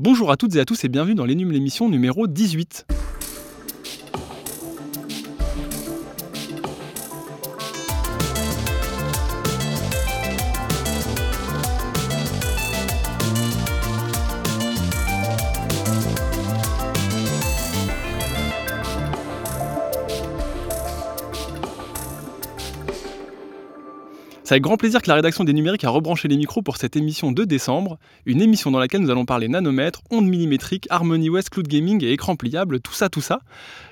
Bonjour à toutes et à tous et bienvenue dans l'Énum l'émission numéro 18. C'est avec grand plaisir que la rédaction des numériques a rebranché les micros pour cette émission de décembre, une émission dans laquelle nous allons parler nanomètres, ondes millimétriques, Harmony West, cloud gaming et écran pliable, tout ça, tout ça.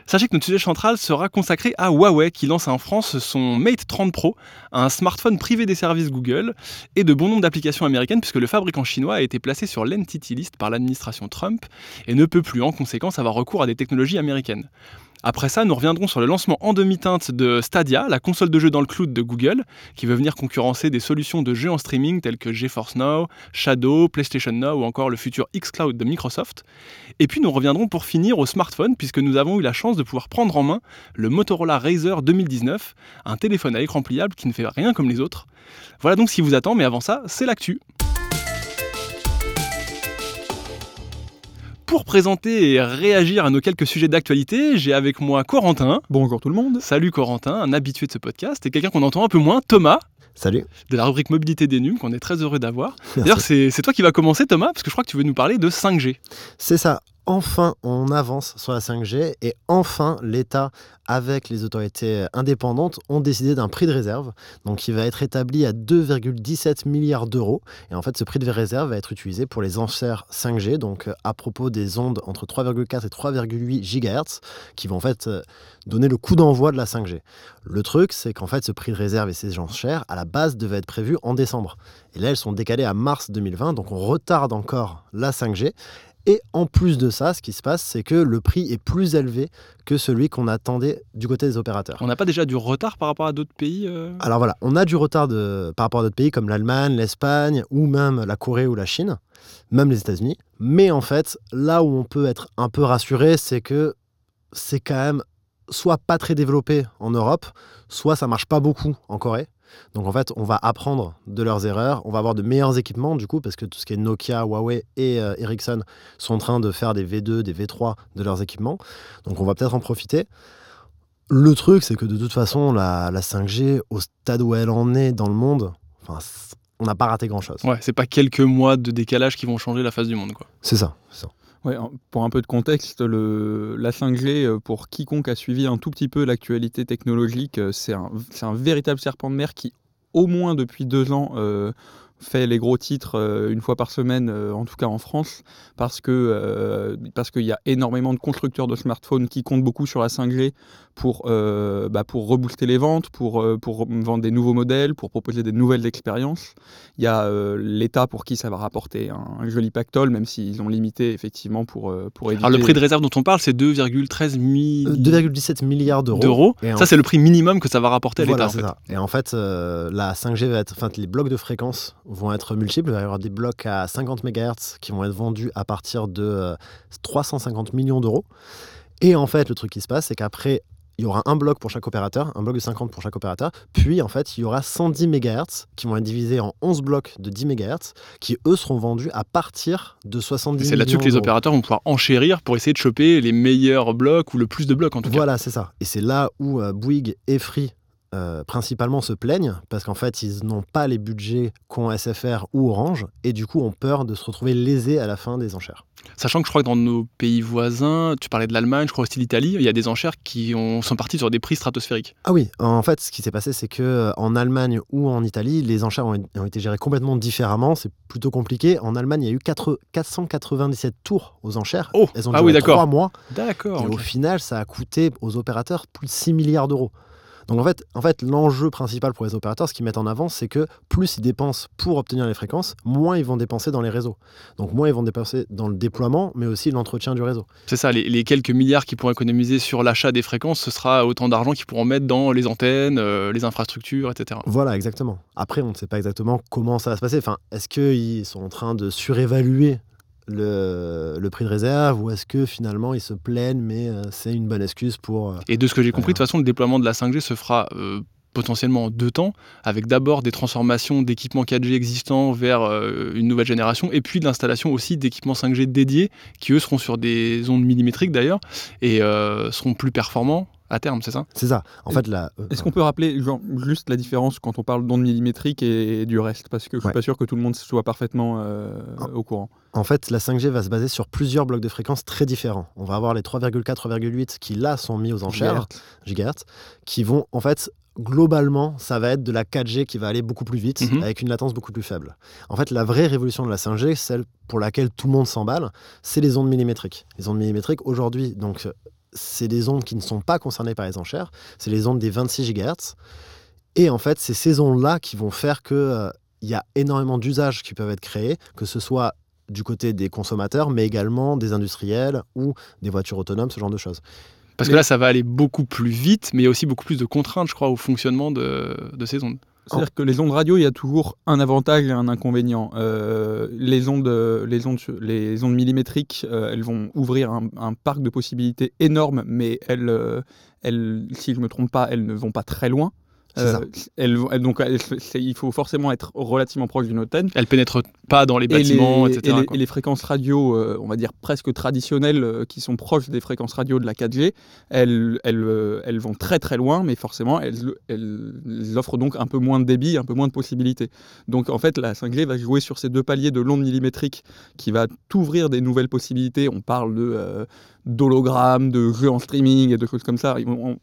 Sachez que notre sujet central sera consacré à Huawei qui lance en France son Mate 30 Pro, un smartphone privé des services Google et de bon nombre d'applications américaines puisque le fabricant chinois a été placé sur l'entity list par l'administration Trump et ne peut plus en conséquence avoir recours à des technologies américaines. Après ça, nous reviendrons sur le lancement en demi-teinte de Stadia, la console de jeu dans le cloud de Google, qui veut venir concurrencer des solutions de jeux en streaming telles que GeForce Now, Shadow, PlayStation Now ou encore le futur xCloud de Microsoft. Et puis nous reviendrons pour finir au smartphone, puisque nous avons eu la chance de pouvoir prendre en main le Motorola Razr 2019, un téléphone à écran pliable qui ne fait rien comme les autres. Voilà donc ce qui vous attend, mais avant ça, c'est l'actu. Pour présenter et réagir à nos quelques sujets d'actualité, j'ai avec moi Corentin. Bonjour tout le monde. Salut Corentin, un habitué de ce podcast, et quelqu'un qu'on entend un peu moins, Thomas. Salut. De la rubrique mobilité des NUM, qu'on est très heureux d'avoir. D'ailleurs, c'est toi qui vas commencer, Thomas, parce que je crois que tu veux nous parler de 5G. C'est ça enfin on avance sur la 5G et enfin l'État avec les autorités indépendantes ont décidé d'un prix de réserve. Donc qui va être établi à 2,17 milliards d'euros. Et en fait ce prix de réserve va être utilisé pour les enchères 5G donc à propos des ondes entre 3,4 et 3,8 GHz qui vont en fait donner le coup d'envoi de la 5G. Le truc c'est qu'en fait ce prix de réserve et ces enchères à la base devaient être prévus en décembre. Et là elles sont décalées à mars 2020 donc on retarde encore la 5G et en plus de ça, ce qui se passe, c'est que le prix est plus élevé que celui qu'on attendait du côté des opérateurs. On n'a pas déjà du retard par rapport à d'autres pays euh Alors voilà, on a du retard par rapport à d'autres pays comme l'Allemagne, l'Espagne ou même la Corée ou la Chine, même les États-Unis. Mais en fait, là où on peut être un peu rassuré, c'est que c'est quand même soit pas très développé en Europe, soit ça marche pas beaucoup en Corée. Donc en fait, on va apprendre de leurs erreurs, on va avoir de meilleurs équipements du coup, parce que tout ce qui est Nokia, Huawei et euh, Ericsson sont en train de faire des V2, des V3 de leurs équipements. Donc on va peut-être en profiter. Le truc, c'est que de toute façon, la, 5G, au stade où elle en est dans le monde, on n'a pas raté grand-chose. Ouais, c'est pas quelques mois de décalage qui vont changer la face du monde, quoi. C'est ça, c'est ça pour un peu de contexte, la 5G, euh, pour quiconque a suivi un tout petit peu l'actualité technologique, euh, c'est un, véritable serpent de mer qui, au moins depuis deux ans, euh, fait les gros titres euh, une fois par semaine, euh, en tout cas en France, parce que euh, parce qu'il y a énormément de constructeurs de smartphones qui comptent beaucoup sur la 5G pour bah, pour rebooster les ventes, pour pour vendre des nouveaux modèles, pour proposer des nouvelles expériences. Il y a l'État pour qui ça va rapporter un, joli pactole, même s'ils ont limité effectivement pour pour éditer. Alors le prix de réserve dont on parle, c'est 2,13 2,17 milliards d'euros. Ça c'est le prix minimum que ça va rapporter à l'État. Et en fait, la 5G va être, enfin les blocs de fréquence vont être multiples. Il va y avoir des blocs à 50 MHz qui vont être vendus à partir de 350 euh, millions d'euros. Et en fait, le truc qui se passe, c'est qu'après, il y aura un bloc pour chaque opérateur, un bloc de 50 pour chaque opérateur. Puis, en fait, il y aura 110 MHz qui vont être divisés en 11 blocs de 10 MHz qui, eux, seront vendus à partir de 70 C'est là-dessus que les opérateurs vont pouvoir enchérir pour essayer de choper les meilleurs blocs ou le plus de blocs, en tout cas. Voilà, c'est ça. Et c'est là où euh, Bouygues et Free euh, principalement se plaignent parce qu'en fait, ils n'ont pas les budgets qu'ont SFR ou Orange et du coup ont peur de se retrouver lésés à la fin des enchères. Sachant que je crois que dans nos pays voisins, tu parlais de l'Allemagne, je crois aussi l'Italie, il y a des enchères qui sont parties sur des prix stratosphériques. Ah oui, en fait, ce qui s'est passé, c'est que euh, en Allemagne ou en Italie, les enchères ont, été gérées complètement différemment. C'est plutôt compliqué. En Allemagne, il y a eu 4, 497 tours aux enchères. Oh, Elles ont ah duré 3 mois. D'accord. Et au final, ça a coûté aux opérateurs plus de 6 milliards d'euros. Donc en fait, en fait l'enjeu principal pour les opérateurs, ce qu'ils mettent en avant, c'est que plus ils dépensent pour obtenir les fréquences, moins ils vont dépenser dans les réseaux. Donc moins ils vont dépenser dans le déploiement, mais aussi l'entretien du réseau. C'est ça, les, quelques milliards qu'ils pourront économiser sur l'achat des fréquences, ce sera autant d'argent qu'ils pourront mettre dans les antennes, euh, les infrastructures, etc. Voilà, exactement. Après, on ne sait pas exactement comment ça va se passer. Enfin, est-ce qu'ils sont en train de surévaluer le, prix de réserve ou est-ce que finalement ils se plaignent mais euh, c'est une bonne excuse pour... Euh, et de ce que j'ai compris, de toute façon, le déploiement de la 5G se fera euh, potentiellement en deux temps, avec d'abord des transformations d'équipements 4G existants vers une nouvelle génération, et puis de l'installation aussi d'équipements 5G dédiés, qui eux seront sur des ondes millimétriques d'ailleurs, et seront plus performants à terme, c'est ça? C'est ça. En fait, là. euh, Est-ce qu'on peut rappeler genre, juste la différence quand on parle d'ondes millimétriques et, du reste? Parce que je suis Ouais. pas sûr que tout le monde soit parfaitement euh, au courant. En fait, la 5G va se baser sur plusieurs blocs de fréquences très différents. On va avoir les 3,4, 3,8 qui là sont mis aux enchères, gigahertz, qui vont en fait globalement, ça va être de la 4G qui va aller beaucoup plus vite Mhm. avec une latence beaucoup plus faible. En fait, la vraie révolution de la 5G, celle pour laquelle tout le monde s'emballe, c'est les ondes millimétriques. Les ondes millimétriques aujourd'hui, donc euh, c'est des ondes qui ne sont pas concernées par les enchères, c'est les ondes des 26 gigahertz. Et en fait, c'est ces ondes-là qui vont faire que euh, il y a énormément d'usages qui peuvent être créés, que ce soit du côté des consommateurs, mais également des industriels ou des voitures autonomes, ce genre de choses. Parce Mais- que là, ça va aller beaucoup plus vite, mais il y a aussi beaucoup plus de contraintes, je crois, au fonctionnement de, de ces ondes. C'est-à-dire que les ondes radio, il y a toujours un avantage et un inconvénient. Euh, les, ondes, millimétriques, euh, elles vont ouvrir un, un parc de possibilités énorme, mais elles, euh, elles, si je ne me trompe pas, elles ne vont pas très loin. Donc, elles- c'est- il faut forcément être relativement proche d'une antenne. Elles pénètrent pas dans les Et bâtiments, les, etc. et les- quoi. et les fréquences radio, euh, on va dire presque traditionnelles, euh, qui sont proches des fréquences radio de la 4G, elles, elles, euh, elles vont très très loin, mais forcément, elles, elles offrent donc un peu moins de débit, un peu moins de possibilités. Donc en fait, la 5G va jouer sur ces deux paliers de l'onde millimétrique qui va t'ouvrir des nouvelles possibilités. On parle de euh, d'hologrammes, de jeux en streaming et de choses comme ça. On-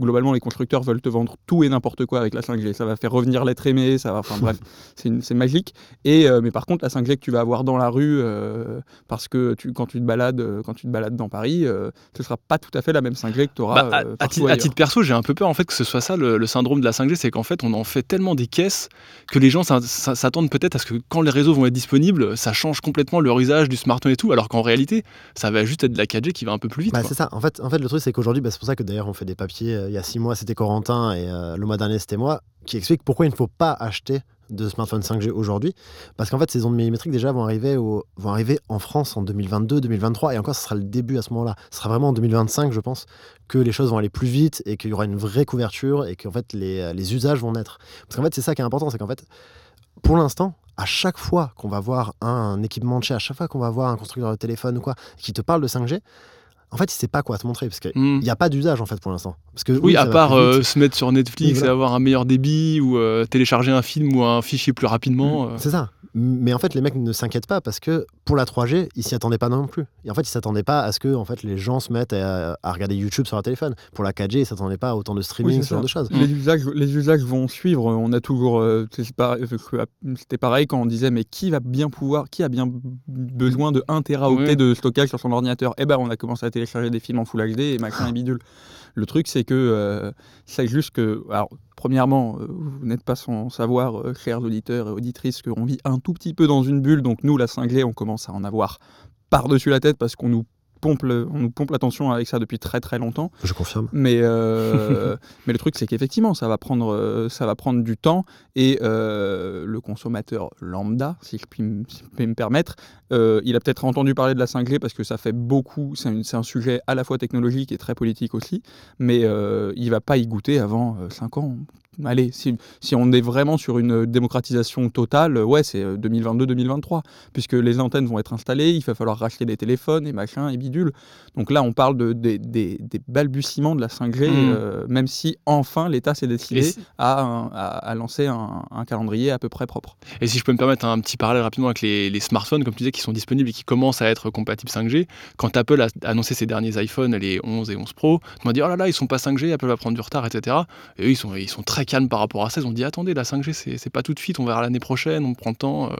globalement, les constructeurs veulent te vendre tout et n'importe quoi avec la 5G. Ça va faire revenir l'être aimé, ça va, enfin bref, c'est magique. Et euh, mais par contre, la 5G que tu vas avoir dans la rue, euh, parce que tu, quand tu te balades, euh, quand tu te balades dans Paris, euh, ce sera pas tout à fait la même 5G que tu auras Bah, à- titre perso, j'ai un peu peur en fait que ce soit ça le, le syndrome de la 5G, c'est qu'en fait on en fait tellement des caisses que les gens s'attendent peut-être à ce que quand les réseaux vont être disponibles, ça change complètement leur usage du smartphone et tout, alors qu'en réalité, ça va juste être de la 4G qui va un peu plus vite. Bah, c'est ça. En fait, en fait, le truc, c'est qu'aujourd'hui, bah, c'est pour ça que d'ailleurs, on fait des papiers. euh, il y a six mois, c'était Corentin et euh, le mois dernier, c'était moi, qui expliquent pourquoi il ne faut pas acheter de smartphone 5G aujourd'hui. Parce qu'en fait, ces ondes millimétriques, déjà, vont arriver, au- vont arriver en France en 2022, 2023. Et encore, ce sera le début à ce moment-là. Ce sera vraiment en 2025, je pense, que les choses vont aller plus vite et qu'il y aura une vraie couverture et qu'en fait, les, euh, les usages vont naître. Parce qu'en fait, c'est ça qui est important. C'est qu'en fait, pour l'instant, à chaque fois qu'on va voir un équipement de chez, à chaque fois qu'on va voir un constructeur de téléphone ou quoi, qui te parle de 5G, en fait, il sait pas quoi te montrer parce qu'il Hmm. n'y a pas d'usage en fait pour l'instant. Parce que Oui, à part euh, se mettre sur Netflix voilà. et avoir un meilleur débit ou euh, télécharger un film ou un fichier plus rapidement. euh. C'est ça. Mais en fait, les mecs ne s'inquiètent pas parce que pour la 3G, ils s'y attendaient pas non plus. Et en fait, ils s'attendaient pas à ce que en fait, les gens se mettent à, à regarder YouTube sur leur téléphone. Pour la 4G, ils s'attendaient pas à autant de streaming, Oui, ce genre de choses. Les usages, les usages vont suivre. On a toujours. euh, C'était pareil quand on disait mais qui va bien pouvoir, qui a bien besoin de 1 teraoctet Ouais. de stockage sur son ordinateur? Eh ben, on a commencé à télécharger des films en Full HD et machin et bidule. Le truc, c'est que euh, c'est juste que. Alors, premièrement, euh, vous n'êtes pas sans savoir, euh, chers auditeurs et auditrices, qu'on vit un tout petit peu dans une bulle. Donc, nous, la 5G, on commence à en avoir par-dessus la tête parce qu'on nous pompe, le- on nous pompe l'attention avec ça depuis très très longtemps. Je confirme. Mais, euh, mais le truc, c'est qu'effectivement, ça, va prendre, euh, ça va prendre du temps et euh, le consommateur lambda, si je puis, si je me permettre, euh, il a peut-être entendu parler de la 5G parce que ça fait beaucoup, c'est un, sujet à la fois technologique et très politique aussi, mais il va pas y goûter avant 5 ans. Allez, si, si on est vraiment sur une démocratisation totale, ouais, c'est euh, 2022-2023, puisque les antennes vont être installées, il va falloir racheter des téléphones et machin et bidule. Donc là, on parle de, des- des- des balbutiements de la 5G, Mm. euh, même si enfin l'État s'est décidé à, un- à- à lancer un, un calendrier à peu près propre. Et si je peux me permettre un petit parallèle rapidement avec les, les smartphones, comme tu disais, qui sont disponibles et qui commencent à être compatibles 5G, quand Apple a annoncé ses derniers iPhones, les 11 et 11 Pro, on m'a dit oh là là, ils sont pas 5G, Apple va prendre du retard, etc. Et eux, ils sont, ils sont très calmes par rapport à ça. Ils ont dit attendez, la 5G, c'est pas tout de suite, on verra l'année prochaine, on prend le temps. euh.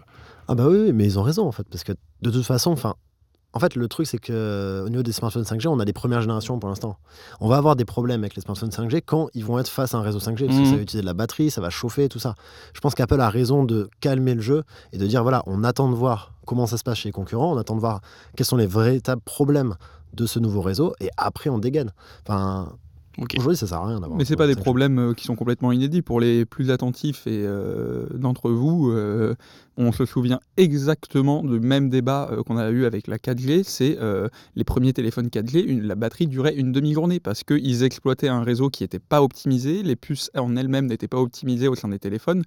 Ah bah oui, mais ils ont raison en fait, parce que de toute façon, enfin, en fait, le truc c'est que au niveau des smartphones 5G, on a des premières générations pour l'instant. On va avoir des problèmes avec les smartphones 5G quand ils vont être face à un réseau 5G, parce que Mhm. ça va utiliser de la batterie, ça va chauffer, tout ça. Je pense qu'Apple a raison de calmer le jeu et de dire voilà, on attend de voir comment ça se passe chez les concurrents, on attend de voir quels sont les véritables problèmes de ce nouveau réseau et après on dégaine. Enfin, Ok. Aujourd'hui, ça sert à rien d'avoir. Mais c'est pas des 5G. problèmes euh, qui sont complètement inédits. Pour les plus attentifs et euh, d'entre vous, euh, on se souvient exactement du même débat euh, qu'on a eu avec la 4G. C'est euh, les premiers téléphones 4G, une- la batterie durait une demi-journée parce qu'ils exploitaient un réseau qui n'était pas optimisé. Les puces en elles-mêmes n'étaient pas optimisées au sein des téléphones.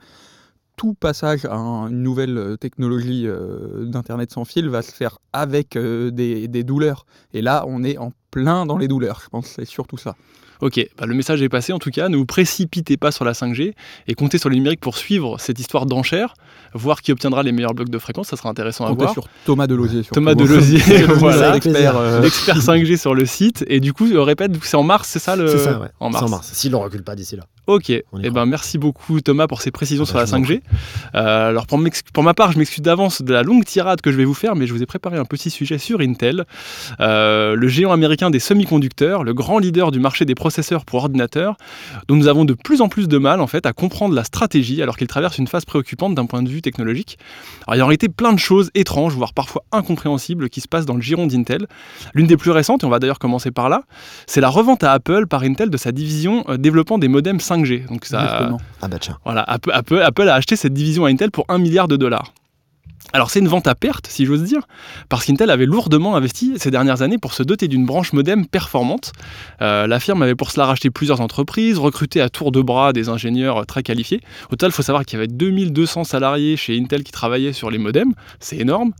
Tout passage à un- une nouvelle technologie euh, d'Internet sans fil va se faire avec euh, des, des douleurs. Et là, on est en plein dans les douleurs. Je pense que c'est surtout ça. Ok, bah, le message est passé en tout cas. Ne vous précipitez pas sur la 5G et comptez sur le numérique pour suivre cette histoire d'enchère, voir qui obtiendra les meilleurs blocs de fréquence. Ça sera intéressant à voir. sur Thomas Delosier. surtout. Thomas Delosier, voilà. euh, L'expert 5G sur le site. Et du coup, je répète, c'est en mars, c'est ça le. C'est ça, ouais. En C'est mars. en mars. S'il ne recule pas d'ici là. Ok, eh ben, merci beaucoup Thomas pour ces précisions Ah sur bah, la je vous en 5G. Euh, alors pour, ma part, je m'excuse d'avance de la longue tirade que je vais vous faire, mais je vous ai préparé un petit sujet sur Intel, Euh, le géant américain des semi-conducteurs, le grand leader du marché des processeurs pour ordinateurs, dont nous avons de plus en plus de mal en fait à comprendre la stratégie alors qu'il traverse une phase préoccupante d'un point de vue technologique. Alors il y a en réalité plein de choses étranges, voire parfois incompréhensibles, qui se passent dans le giron d'Intel. L'une des plus récentes, et on va d'ailleurs commencer par là, c'est la revente à Apple par Intel de sa division euh, développant des modems 5G. Donc ça, Justement. Ah bah tiens. voilà, Apple, Apple- Apple a acheté cette division à Intel pour 1 milliard de dollars. Alors c'est une vente à perte, si j'ose dire, parce qu'Intel avait lourdement investi ces dernières années pour se doter d'une branche modem performante. Euh, la firme avait pour cela racheté plusieurs entreprises, recruté à tour de bras des ingénieurs très qualifiés. Au total, il faut savoir qu'il y avait 2200 salariés chez Intel qui travaillaient sur les modems, c'est énorme.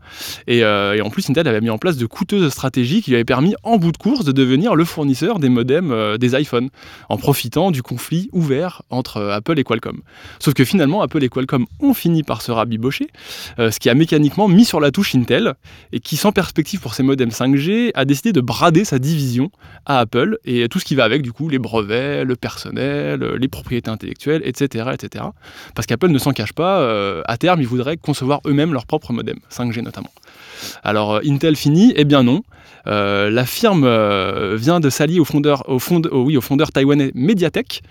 Et, euh, et en plus, Intel avait mis en place de coûteuses stratégies qui lui avaient permis, en bout de course, de devenir le fournisseur des modems euh, des iPhones, en profitant du conflit ouvert entre Apple et Qualcomm. Sauf que finalement, Apple et Qualcomm ont fini par se rabibocher, ce qui a mécaniquement mis sur la touche Intel, et qui, sans perspective pour ses modems 5G, a décidé de brader sa division à Apple, et tout ce qui va avec, du coup, les brevets, le personnel, euh, les propriétés intellectuelles, etc. etc. Parce qu'Apple ne s'en cache pas, euh, à terme, ils voudraient concevoir eux-mêmes leur propre modem, 5G notamment. Alors, euh, Intel finit Eh bien non. Euh, la firme euh, vient de s'allier au fondeur, taïwanais Mediatek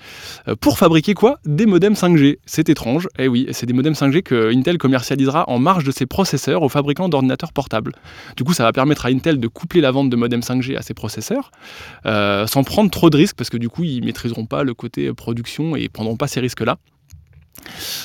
pour fabriquer quoi? Des modems 5G. C'est étrange. Eh oui, c'est des modems 5G que Intel commercialisera en marge de ses processeurs aux fabricants d'ordinateurs portables. Du coup, ça va permettre à Intel de coupler la vente de modems 5G à ses processeurs sans prendre trop de risques parce que du coup, ils maîtriseront pas le côté production et ils prendront pas ces risques-là.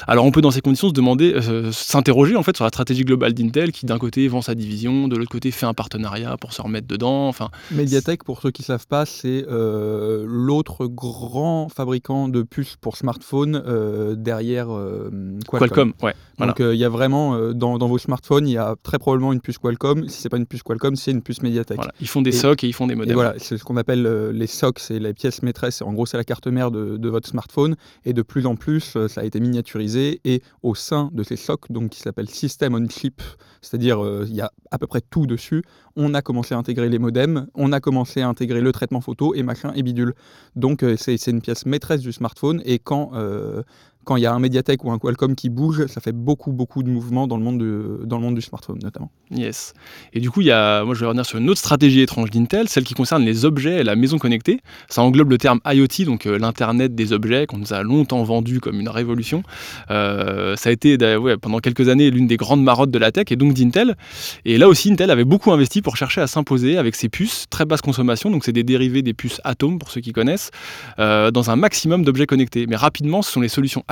Alors on peut dans ces conditions se demander, euh, s'interroger en fait sur la stratégie globale d'Intel qui d'un côté vend sa division, de l'autre côté fait un partenariat pour se remettre dedans. Enfin, Mediatek, pour ceux qui ne savent pas, c'est euh, l'autre grand fabricant de puces pour smartphones euh, derrière euh, Qualcomm. Qualcomm, ouais. Voilà. Donc il y a vraiment, dans, dans vos smartphones, il y a très probablement une puce Qualcomm. Si c'est pas une puce Qualcomm, c'est une puce Mediatek. Voilà. Ils font des Et- SOC et ils font des Et modems. voilà, c'est ce qu'on appelle les SOC, c'est les pièces maîtresses. En gros, c'est la carte mère de, de votre smartphone. Et de plus en plus, ça a été miniaturisé. Et au sein de ces SOC, donc qui s'appelle System on Chip, c'est-à-dire euh, il y a à peu près tout dessus, on a commencé à intégrer les modems, on a commencé à intégrer le traitement photo et machin et bidule. Donc euh, c'est c'est une pièce maîtresse du smartphone. Et quand euh, quand il y a un Mediatek ou un Qualcomm qui bouge, ça fait beaucoup beaucoup de mouvements dans le monde, du smartphone notamment. Yes. Et du coup, il y a, moi je vais revenir sur une autre stratégie étrange d'Intel, celle qui concerne les objets et la maison connectée. Ça englobe le terme IoT, donc euh, l'Internet des objets, qu'on nous a longtemps vendu comme une révolution. Euh, ça a été ouais, pendant quelques années l'une des grandes marottes de la tech et donc d'Intel. Et là aussi, Intel avait beaucoup investi pour chercher à s'imposer avec ses puces, très basse consommation, donc c'est des dérivés des puces Atom pour ceux qui connaissent, euh, dans un maximum d'objets connectés. Mais rapidement, ce sont les solutions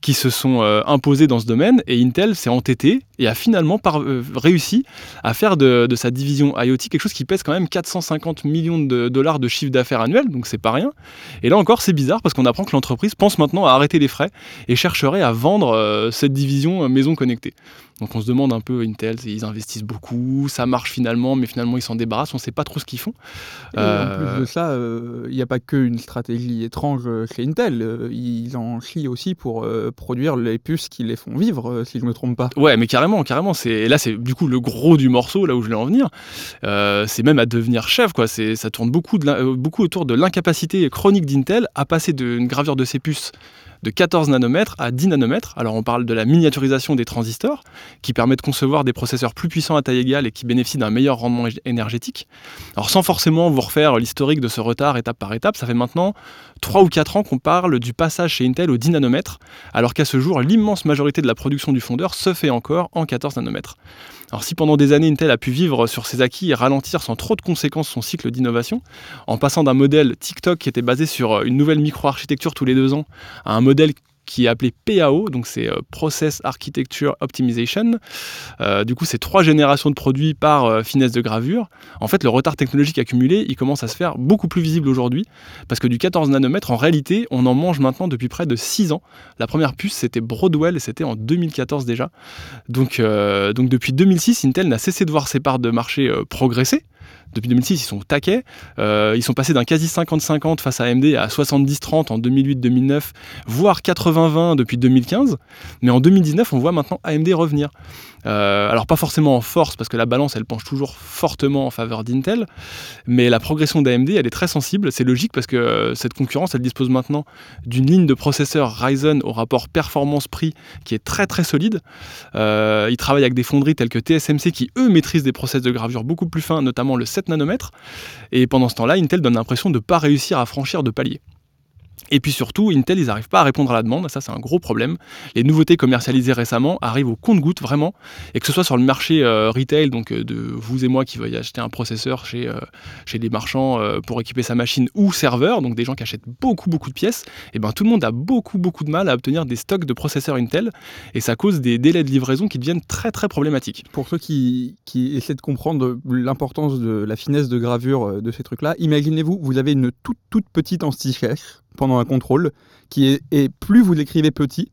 Qui se sont euh, imposées dans ce domaine et Intel s'est entêté et a finalement euh, réussi à faire de, sa division IoT quelque chose qui pèse quand même 450 millions de dollars de chiffre d'affaires annuel, donc c'est pas rien. Et là encore, c'est bizarre parce qu'on apprend que l'entreprise pense maintenant à arrêter les frais et chercherait à vendre euh, cette division maison connectée. Donc on se demande un peu, Intel, ils investissent beaucoup, ça marche finalement, mais finalement ils s'en débarrassent, on sait pas trop ce qu'ils font. Et en Euh, plus de ça, euh, il n'y a pas qu'une stratégie étrange euh, chez Intel. ils en chient aussi pour euh, produire les puces qui les font vivre, si je ne me trompe pas. Ouais, mais carrément, carrément. Et là, c'est du coup le gros du morceau, là où je voulais en venir. C'est même à devenir chef, quoi. Ça tourne beaucoup, de beaucoup autour de l'incapacité chronique d'Intel à passer d'une gravure de ses puces de 14 nanomètres à 10 nanomètres. Alors on parle de la miniaturisation des transistors, qui permet de concevoir des processeurs plus puissants à taille égale et qui bénéficient d'un meilleur rendement énergétique. Alors sans forcément vous refaire l'historique de ce retard étape par étape, ça fait maintenant 3 ou 4 ans qu'on parle du passage chez Intel au 10 nanomètres, alors qu'à ce jour, l'immense majorité de la production du fondeur se fait encore en 14 nanomètres. Alors si pendant des années Intel a pu vivre sur ses acquis et ralentir sans trop de conséquences son cycle d'innovation, en passant d'un modèle TikTok qui était basé sur une nouvelle micro-architecture tous les deux ans à un modèle qui est appelé PAO, donc c'est euh, Process Architecture Optimization. Euh, du coup, c'est trois générations de produits par euh, finesse de gravure. En fait, le retard technologique accumulé, il commence à se faire beaucoup plus visible aujourd'hui, parce que du 14 nanomètres, en réalité, on en mange maintenant depuis près de 6 ans. La première puce, c'était Broadwell, c'était en 2014 déjà. Donc, donc depuis 2006, Intel n'a cessé de voir ses parts de marché progresser depuis 2006, ils sont taquets. Euh, ils sont passés d'un quasi 50-50 face à AMD à 70-30 en 2008-2009, voire 80-20 depuis 2015. Mais en 2019, on voit maintenant AMD revenir. Euh, alors pas forcément en force, parce que la balance, elle penche toujours fortement en faveur d'Intel, mais la progression d'AMD, elle est très sensible. C'est logique parce que euh, cette concurrence, elle dispose maintenant d'une ligne de processeurs Ryzen au rapport performance-prix qui est très très solide. Euh, ils travaillent avec des fonderies telles que TSMC qui, eux, maîtrisent des process de gravure beaucoup plus fins, notamment le 7 nanomètres. Et pendant ce temps-là, Intel donne l'impression de ne pas réussir à franchir de palier. Et puis surtout, Intel, ils n'arrivent pas à répondre à la demande, ça c'est un gros problème. Les nouveautés commercialisées récemment arrivent au compte-goutte vraiment, et que ce soit sur le marché euh, retail, donc euh, de vous et moi qui veuillent acheter un processeur chez, euh, chez des marchands pour équiper sa machine, ou serveur, donc des gens qui achètent beaucoup beaucoup de pièces, et ben tout le monde a beaucoup beaucoup de mal à obtenir des stocks de processeurs Intel, et ça cause des délais de livraison qui deviennent très très problématiques. Pour ceux qui, qui essaient de comprendre l'importance de la finesse de gravure de ces trucs-là, imaginez-vous, vous avez une toute toute petite anti-flèche pendant un contrôle, qui est et plus vous l'écrivez petit,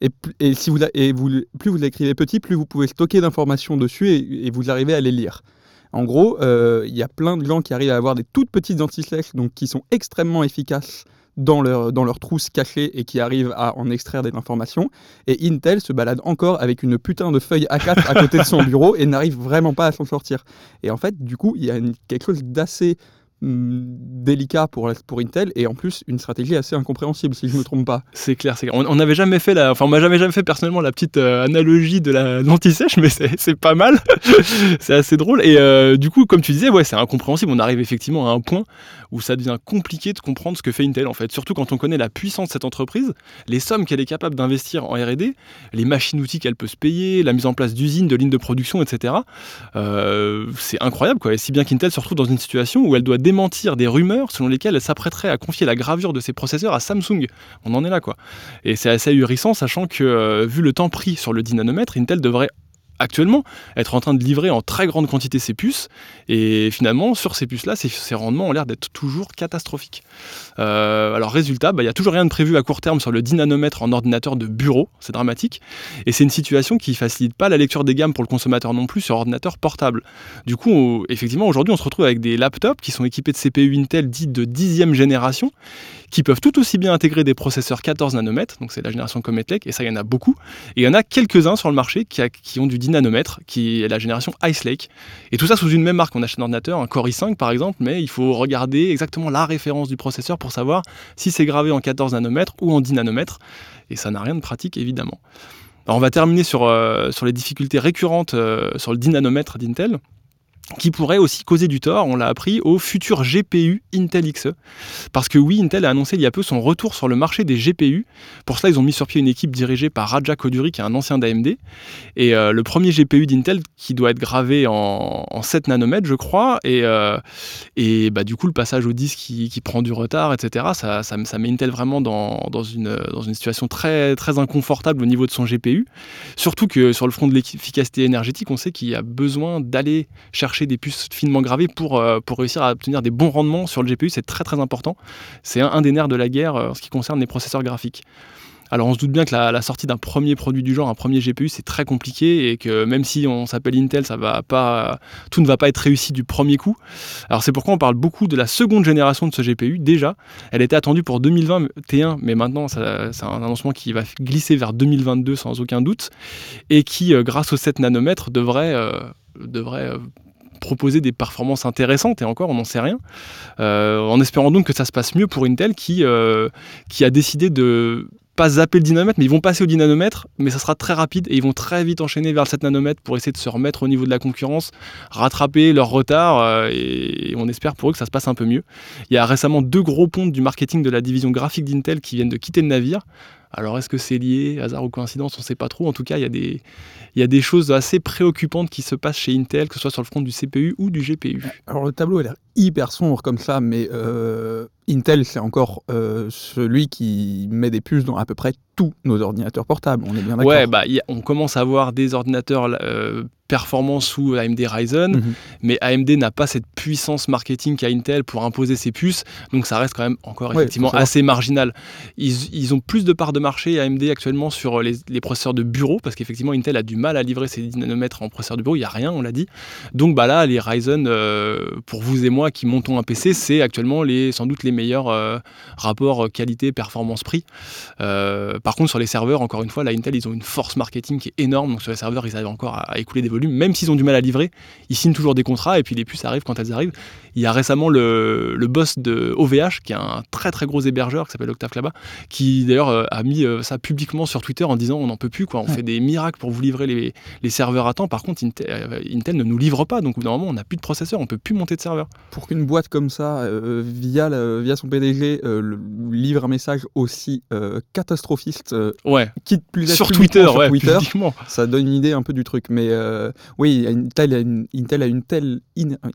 et, et, si vous, et vous, plus vous l'écrivez petit, plus vous pouvez stocker d'informations dessus et, vous arrivez à les lire. En gros, euh, il y a plein de gens qui arrivent à avoir des toutes petites anti-slash, donc qui sont extrêmement efficaces dans leur, dans leur trousse cachée et qui arrivent à en extraire des informations. Et Intel se balade encore avec une putain de feuille A4 à côté de son bureau et n'arrive vraiment pas à s'en sortir. Et en fait, du coup, il y a quelque chose d'assez délicat pour, pour Intel et en plus une stratégie assez incompréhensible si je ne me trompe pas. C'est clair, c'est On n'avait jamais fait la, enfin on m'a jamais jamais fait personnellement la petite euh, analogie de la l'anti-sèche, mais c'est pas mal, c'est assez drôle et euh, du coup comme tu disais ouais c'est incompréhensible. On arrive effectivement à un point où ça devient compliqué de comprendre ce que fait Intel en fait, surtout quand on connaît la puissance de cette entreprise, les sommes qu'elle est capable d'investir en R&D, les machines-outils qu'elle peut se payer, la mise en place d'usines, de lignes de production, etc. Euh, c'est incroyable quoi. Et si bien qu'Intel se retrouve dans une situation où elle doit démentir des rumeurs selon lesquelles elle s'apprêterait à confier la gravure de ses processeurs à Samsung. On en est là, quoi. Et c'est assez ahurissant, sachant que, euh, vu le temps pris sur le 10 nanomètres, Intel devrait actuellement être en train de livrer en très grande quantité ces puces. Et finalement, sur ces puces-là, ces, rendements ont l'air d'être toujours catastrophiques. Euh, alors, résultat, bah, il n'y a toujours rien de prévu à court terme sur le 10 nanomètres en ordinateur de bureau. C'est dramatique. Et c'est une situation qui facilite pas la lecture des gammes pour le consommateur non plus sur ordinateur portable. Du coup, effectivement, aujourd'hui, on se retrouve avec des laptops qui sont équipés de CPU Intel dits de dixième génération qui peuvent tout aussi bien intégrer des processeurs 14 nanomètres, donc c'est la génération Comet Lake, et ça, il y en a beaucoup. Et il y en a quelques-uns sur le marché qui, ont du 10 nanomètres, qui est la génération Ice Lake. Et tout ça sous une même marque. On achète un ordinateur, un Core i5 par exemple, mais il faut regarder exactement la référence du processeur pour savoir si c'est gravé en 14 nanomètres ou en 10 nanomètres. Et ça n'a rien de pratique, évidemment. Alors on va terminer sur, euh, les difficultés récurrentes euh, sur le 10 nanomètres d'Intel qui pourrait aussi causer du tort, on l'a appris, au futur GPU Intel Xe. Parce que oui, Intel a annoncé il y a peu son retour sur le marché des GPU. Pour cela, ils ont mis sur pied une équipe dirigée par Raja Koduri, qui est un ancien d'AMD. Et euh, le premier GPU d'Intel, qui doit être gravé en, 7 nanomètres, je crois. Et, euh, bah, du coup, le passage au disque qui, prend du retard, etc., ça, met Intel vraiment dans, dans, une, dans une situation très, très inconfortable au niveau de son GPU. Surtout que sur le front de l'efficacité énergétique, on sait qu'il y a besoin d'aller chercher des puces finement gravées pour, euh, pour réussir à obtenir des bons rendements sur le GPU. C'est très très important. C'est un, des nerfs de la guerre euh, en ce qui concerne les processeurs graphiques. Alors on se doute bien que la, sortie d'un premier produit du genre, un premier GPU, c'est très compliqué et que même si on s'appelle Intel, ça va pas, tout ne va pas être réussi du premier coup. Alors c'est pourquoi on parle beaucoup de la seconde génération de ce GPU. Déjà, elle était attendue pour 2021, mais maintenant c'est un annoncement qui va glisser vers 2022 sans aucun doute et qui, euh, grâce aux 7 nanomètres, devrait, devrait proposer des performances intéressantes, et encore, on n'en sait rien, euh, en espérant donc que ça se passe mieux pour Intel qui, euh, qui a décidé de pas zapper le dynamètre, mais ils vont passer au dynamètre, mais ça sera très rapide et ils vont très vite enchaîner vers le 7 nanomètres pour essayer de se remettre au niveau de la concurrence, rattraper leur retard euh, et, on espère pour eux que ça se passe un peu mieux. Il y a récemment deux gros ponts du marketing de la division graphique d'Intel qui viennent de quitter le navire. Alors est-ce que c'est lié, hasard ou coïncidence, on ne sait pas trop. En tout cas, il y, a des, y a des choses assez préoccupantes qui se passent chez Intel, que ce soit sur le front du CPU ou du GPU. Alors le tableau a l'air hyper sombre comme ça, mais euh, Intel, c'est encore euh, celui qui met des puces dans à peu près tous nos ordinateurs portables. On est bien d'accord. Ouais, bah, a- on commence à avoir des ordinateurs euh, performants sous AMD Ryzen, Mhm. mais AMD n'a pas cette puissance marketing qu'a Intel pour imposer ses puces, donc ça reste quand même encore Ouais, effectivement assez marginal. Ils, ils ont plus de parts de marché AMD actuellement sur les, les processeurs de bureau, parce qu'effectivement Intel a du mal à livrer ses 10 nanomètres en processeur de bureau, il n'y a rien, on l'a dit. Donc bah là, les Ryzen, euh, pour vous et moi qui montons un PC, c'est actuellement les, sans doute les meilleurs euh, rapports qualité-performance-prix. Euh, par contre, sur les serveurs, encore une fois, la Intel, ils ont une force marketing qui est énorme. Donc sur les serveurs, ils arrivent encore à, à écouler des volumes, même s'ils ont du mal à livrer. Ils signent toujours des contrats et puis les puces arrivent quand elles arrivent. Il y a récemment le, le boss de OVH, qui est un très très gros hébergeur qui s'appelle Octave Klaba, qui d'ailleurs euh, a mis euh, ça publiquement sur Twitter en disant on n'en peut plus, quoi. on Ouais. fait des miracles pour vous livrer les, les serveurs à temps. Par contre, Intel, euh, Intel ne nous livre pas. Donc normalement, on n'a plus de processeur, on peut plus monter de serveur. Pour qu'une boîte comme ça, euh, via, la- via son PDG, euh, le- livre un message aussi euh, catastrophiste, Ouais, quitte plus sur Twitter, sur ouais, Twitter, ça donne une idée un peu du truc. Mais oui, Intel a une, Intel a une telle,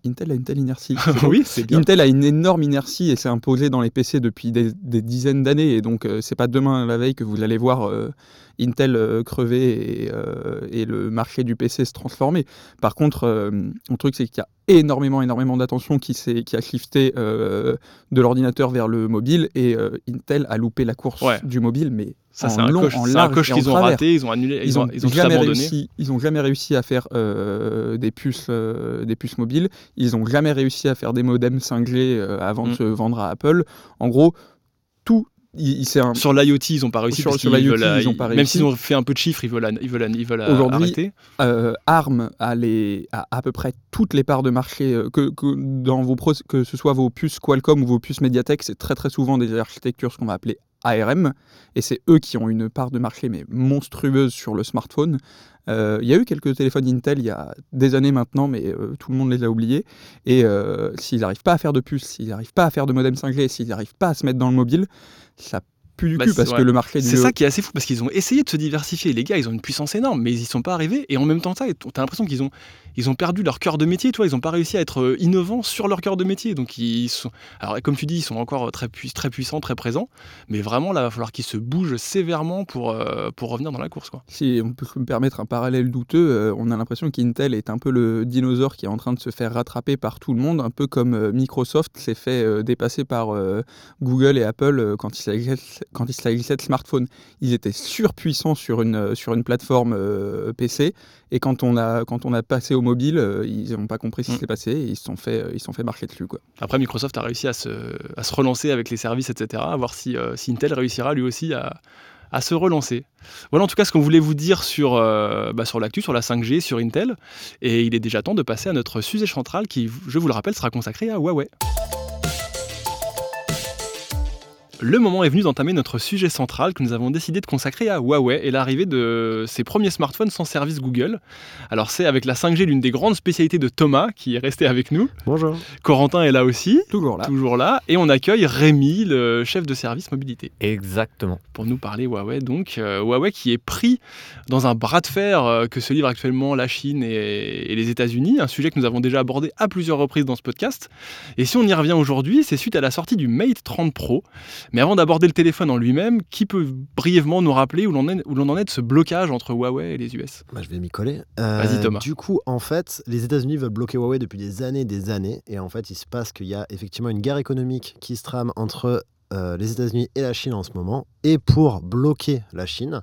Intel a une telle inertie. oui. Intel a une énorme inertie et s'est imposé dans les PC depuis des, des dizaines d'années. Et donc, euh, c'est pas demain la veille que vous allez voir euh, Intel euh, crever et, euh, et le marché du PC se transformer. Par contre, euh, le truc, c'est qu'il y a énormément, énormément d'attention qui, s'est- qui a shifté euh, de l'ordinateur vers le mobile et euh, Intel a loupé la course Ouais. du mobile, mais Ça, en c'est un long, coche, en c'est un coche qu'ils ont travers. raté, ils ont annulé, ils, ont, ils ont tout jamais réussi. Ils ont jamais réussi à faire euh, des puces, des puces mobiles. Ils ont jamais réussi à faire des modems 5G euh, avant de Mm. se vendre à Apple. En gros. Il- il- C'est un. Sur l'IoT, ils n'ont pas réussi. Sur- l'IoT, veulent, euh, ils ont pas Même s'ils ont fait un peu de chiffres, ils veulent, ils veulent, ils veulent euh, Aujourd'hui, euh, ARM a, les, a à peu près toutes les parts de marché, euh, que, que, dans vos que ce soit vos puces Qualcomm ou vos puces Mediatek, c'est très très souvent des architectures, ce qu'on va appeler ARM, et c'est eux qui ont une part de marché mais monstrueuse sur le smartphone. Euh, Il y a eu quelques téléphones Intel il y a des années maintenant, mais euh, tout le monde les a oubliés. Et euh, s'ils n'arrivent pas à faire de puces, s'ils n'arrivent pas à faire de modem 5G, s'ils n'arrivent pas à se mettre dans le mobile, ça pue du Bah, cul c'est- parce ouais. que le marché du C'est ça qui est assez fou parce qu'ils ont essayé de se diversifier. Les gars, ils ont une puissance énorme, mais ils y sont pas arrivés. Et en même temps, ça, t'as l'impression qu'ils ont, ils ont perdu leur cœur de métier. Toi, ils n'ont pas réussi à être euh, innovants sur leur cœur de métier. Donc ils sont, alors comme tu dis, ils sont encore très, pui- très puissants, très présents. Mais vraiment, là, il va falloir qu'ils se bougent sévèrement pour, euh, pour revenir dans la course, quoi. Si on peut me permettre un parallèle douteux, euh, on a l'impression qu'Intel est un peu le dinosaure qui est en train de se faire rattraper par tout le monde, un peu comme euh, Microsoft s'est fait euh, dépasser par euh, Google et Apple euh, quand il s'agissait quand il s'agissait de smartphones. Ils étaient surpuissants sur une, euh, sur une plateforme euh, PC, et quand on a, quand on a passé au mobile, euh, ils n'ont pas compris ce qui Mm. s'est passé, et ils se sont fait, ils se sont fait marcher dessus. Quoi. Après, Microsoft a réussi à se, à se relancer avec les services, etc. À voir si, si Intel réussira lui aussi à, à se relancer. Voilà en tout cas ce qu'on voulait vous dire sur, euh, bah, sur l'actu, sur la 5G, sur Intel. Et il est déjà temps de passer à notre sujet central qui, je vous le rappelle, sera consacré à Huawei. Le moment est venu d'entamer notre sujet central que nous avons décidé de consacrer à Huawei et l'arrivée de ses premiers smartphones sans service Google. Alors c'est avec la 5G l'une des grandes spécialités de Thomas qui est resté avec nous. Bonjour. Corentin est là aussi Toujours là. toujours là. Et on accueille Rémi, le chef de service mobilité, Exactement. pour nous parler Huawei. Donc, euh, Huawei qui est pris dans un bras de fer euh, que se livrent actuellement la Chine et, et les États-Unis, un sujet que nous avons déjà abordé à plusieurs reprises dans ce podcast. Et si on y revient aujourd'hui, c'est suite à la sortie du Mate 30 Pro. Mais avant d'aborder le téléphone en lui-même, qui peut brièvement nous rappeler où l'on en est de ce blocage entre Huawei et les US Bah, je vais m'y coller. Euh, Vas-y, Thomas. Du coup, en fait, les États-Unis veulent bloquer Huawei depuis des années, des années. Et en fait, il se passe qu'il y a effectivement une guerre économique qui se trame entre euh, les États-Unis et la Chine en ce moment. Et pour bloquer la Chine,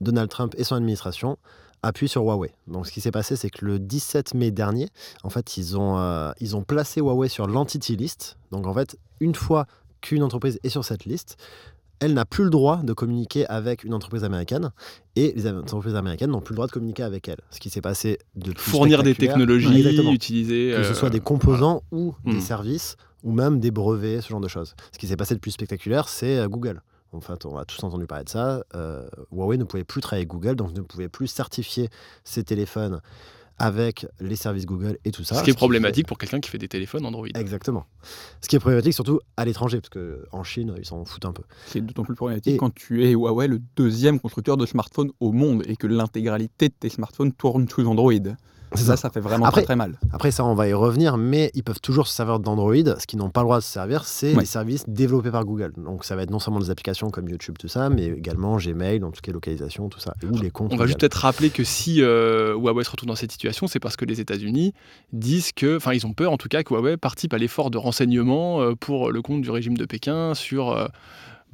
Donald Trump et son administration appuient sur Huawei. Donc, ce qui s'est passé, c'est que le 17 mai dernier, en fait, ils ont, euh, ils ont placé Huawei sur l'entity list. Donc, en fait, une fois qu'une entreprise est sur cette liste, elle n'a plus le droit de communiquer avec une entreprise américaine et les entreprises américaines n'ont plus le droit de communiquer avec elle. Ce qui s'est passé de plus Fournir des technologies, exactement. utiliser. que ce euh, soit des composants ou Hmm. des services ou même des brevets, ce genre de choses. Ce qui s'est passé de plus spectaculaire, c'est euh, Google. En fait, on a tous entendu parler de ça. Euh, Huawei ne pouvait plus travailler avec Google, donc ne pouvait plus certifier ses téléphones avec les services Google et tout ça. Ce qui est fait- problématique pour quelqu'un qui fait des téléphones Android. Exactement. Ce qui est problématique surtout à l'étranger, parce qu'en Chine, ils s'en foutent un peu. C'est d'autant plus problématique Et- quand tu es Huawei, le deuxième constructeur de smartphones au monde, et que l'intégralité de tes smartphones tourne sous Android. Ça, ça. ça fait vraiment Après- très très mal. Après ça, on va y revenir, mais ils peuvent toujours se servir d'Android. Ce qu'ils n'ont pas le droit de se servir, c'est Ouais. les services développés par Google. Donc ça va être non seulement des applications comme YouTube, tout ça, mais également Gmail, en tout cas localisation, tout ça, ou les comptes. On va juste peut-être rappeler que si euh, Huawei se retrouve dans cette situation, c'est parce que les États-Unis disent que, enfin, ils ont peur en tout cas que Huawei participe à l'effort de renseignement euh, pour le compte du régime de Pékin sur euh,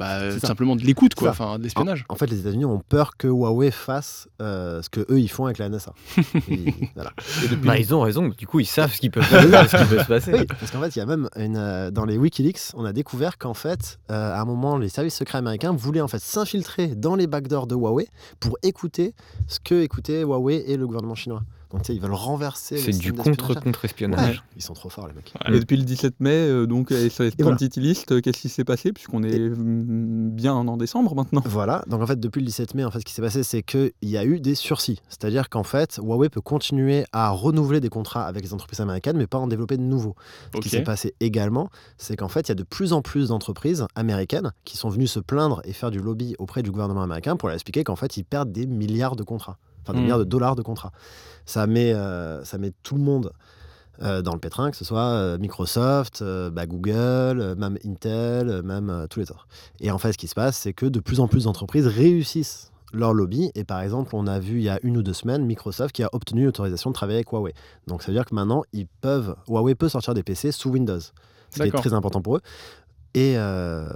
bah, tout ça. simplement de l'écoute, quoi, enfin, de l'espionnage. En fait, les États-Unis ont peur que Huawei fasse euh, ce que eux ils font avec la NSA. Et voilà. Et depuis- Bah, ils ont raison, du coup, ils savent ce qui peut, ce qui peut se passer. Oui, parce qu'en fait, il y a même une, euh, dans les WikiLeaks, on a découvert qu'en fait, euh, à un moment, les services secrets américains voulaient en fait s'infiltrer dans les backdoors de Huawei pour écouter ce que écoutaient Huawei et le gouvernement chinois. Donc, tu sais, ils veulent renverser. le C'est du contre-contre-espionnage. Ouais, Ils sont trop forts, les mecs. Et depuis le 17 mai, euh, donc, et sur les voilà. List, euh, qu'est-ce qui s'est passé Puisqu'on est mm, bien en décembre maintenant. Voilà, donc en fait, depuis le 17 mai, en fait, ce qui s'est passé, c'est qu'il y a eu des sursis. C'est-à-dire qu'en fait, Huawei peut continuer à renouveler des contrats avec les entreprises américaines, mais pas en développer de nouveaux. Ce qui s'est passé également, c'est qu'en fait, il y a de plus en plus d'entreprises américaines qui sont venues se plaindre et faire du lobby auprès du gouvernement américain pour leur expliquer qu'en fait, ils perdent des milliards de contrats, enfin des Mm. milliards de dollars de contrats. Ça met, euh, ça met tout le monde euh, dans le pétrin, que ce soit euh, Microsoft, bah, Google, même Intel, même tous les autres. Et en fait, ce qui se passe, c'est que de plus en plus d'entreprises réussissent leur lobby. Et par exemple, on a vu il y a une ou deux semaines Microsoft qui a obtenu l'autorisation de travailler avec Huawei. Donc ça veut dire que maintenant, ils peuvent, Huawei peut sortir des PC sous Windows, ce qui est très important pour eux. Et, euh,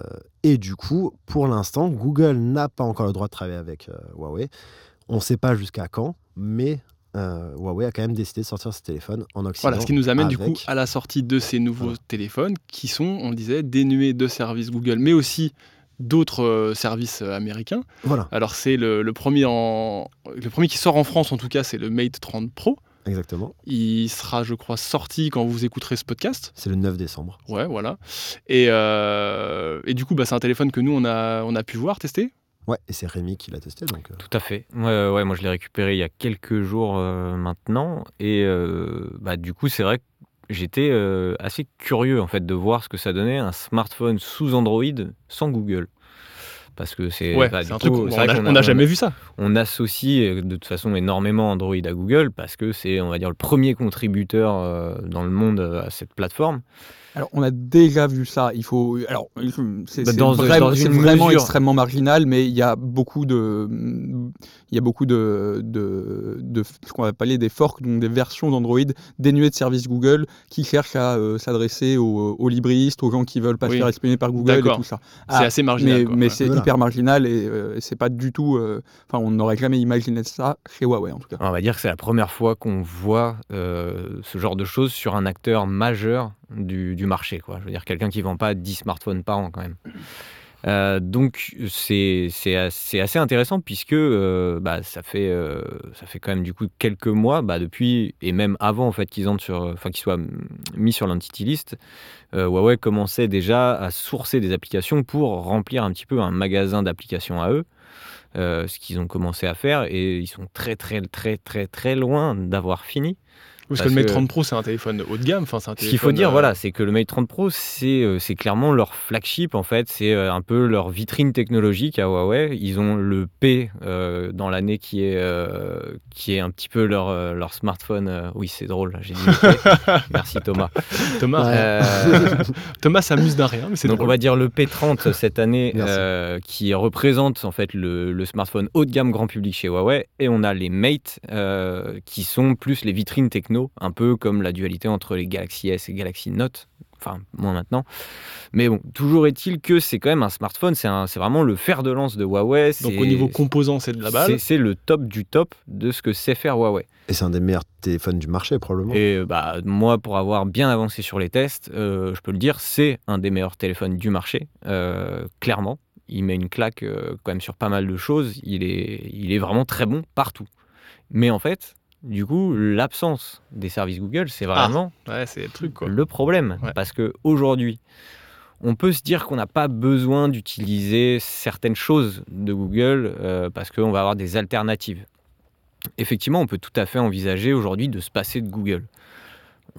et du coup, pour l'instant, Google n'a pas encore le droit de travailler avec euh, Huawei. On ne sait pas jusqu'à quand, mais euh, Huawei a quand même décidé de sortir ses téléphones en Occident. Voilà, ce qui nous amène du coup à la sortie de ces nouveaux Voilà. téléphones qui sont, on le disait, dénués de services Google, mais aussi d'autres euh, services euh, américains. Voilà, Alors c'est le, le premier en, le premier qui sort en France en tout cas, c'est le Mate 30 Pro. exactement. Il sera, je crois, sorti quand vous écouterez ce podcast. C'est le 9 décembre. Ouais, voilà. Et, euh, et du coup, bah, c'est un téléphone que nous, on a, on a pu voir, tester. Ouais, et c'est Rémi qui l'a testé. Donc, euh, Tout à fait. Ouais, ouais, moi je l'ai récupéré il y a quelques jours euh, maintenant. Et euh, bah, du coup, c'est vrai que j'étais euh, assez curieux en fait de voir ce que ça donnait un smartphone sous Android sans Google. Parce que c'est Ouais, bah, un coup, n'a on n'a jamais vu ça. on associe de toute façon énormément Android à Google parce que c'est, on va dire, le premier contributeur euh, dans le monde à cette plateforme. Alors, on a déjà vu ça. Il faut. Alors, c'est Bah, vraiment, mesure. extrêmement marginal, mais il y a beaucoup de, il y a beaucoup de, de, de ce qu'on va appeler des forks, donc des versions d'Android dénuées de services Google, qui cherchent à euh, s'adresser aux, aux libristes, aux gens qui veulent pas se Oui. faire espionner par Google et tout ça. C'est Ah, assez marginal. mais c'est Voilà. hyper marginal et euh, c'est pas du tout. euh, Enfin, on n'aurait jamais imaginé ça chez Huawei en tout cas. On va dire que c'est la première fois qu'on voit euh, ce genre de choses sur un acteur majeur du, marché. Quoi. Je veux dire, quelqu'un qui vend pas 10 smartphones par an quand même. Euh, donc c'est assez, assez intéressant puisque euh, bah, ça fait euh, ça fait quand même du coup quelques mois bah, depuis et même avant en fait qu'ils entrent sur soient mis sur l'entity list Huawei commençait déjà à sourcer des applications pour remplir un petit peu un magasin d'applications à eux ce qu'ils ont commencé à faire et ils sont très très très très très loin d'avoir fini Parce, parce que le Mate que- 30 Pro, c'est un téléphone haut de gamme. Enfin, c'est un ce qu'il faut dire, euh, voilà, c'est que le Mate 30 Pro, c'est euh, c'est clairement leur flagship, en fait. C'est euh, un peu leur vitrine technologique à Huawei. Ils ont le P euh, dans l'année qui, est euh, qui est un petit peu leur, leur smartphone. oui, c'est drôle, j'ai dit le P. Merci Thomas. Thomas, Ouais. Euh, Thomas s'amuse d'un rien, mais c'est donc on va dire le P30 cette année euh, qui représente en fait le, le smartphone haut de gamme grand public chez Huawei et on a les Mate euh, qui sont plus les vitrines techno un peu comme la dualité entre les Galaxy S et Galaxy Note enfin moins maintenant mais bon toujours est-il que c'est quand même un smartphone c'est un- c'est vraiment le fer de lance de Huawei Donc au niveau composant, c'est de la balle. c'est c'est le top du top de ce que sait faire Huawei Et c'est un des meilleurs téléphones du marché, probablement. et bah, moi, pour avoir bien avancé sur les tests, euh, je peux le dire, c'est un des meilleurs téléphones du marché, euh, clairement. Il met une claque euh, quand même sur pas mal de choses. Il est, il est vraiment très bon partout. Mais en fait, du coup, l'absence des services Google, c'est vraiment Ouais, c'est le truc, quoi. le problème. Ouais. Parce que aujourd'hui, on peut se dire qu'on n'a pas besoin d'utiliser certaines choses de Google euh, parce qu'on va avoir des alternatives. effectivement, on peut tout à fait envisager aujourd'hui de se passer de Google.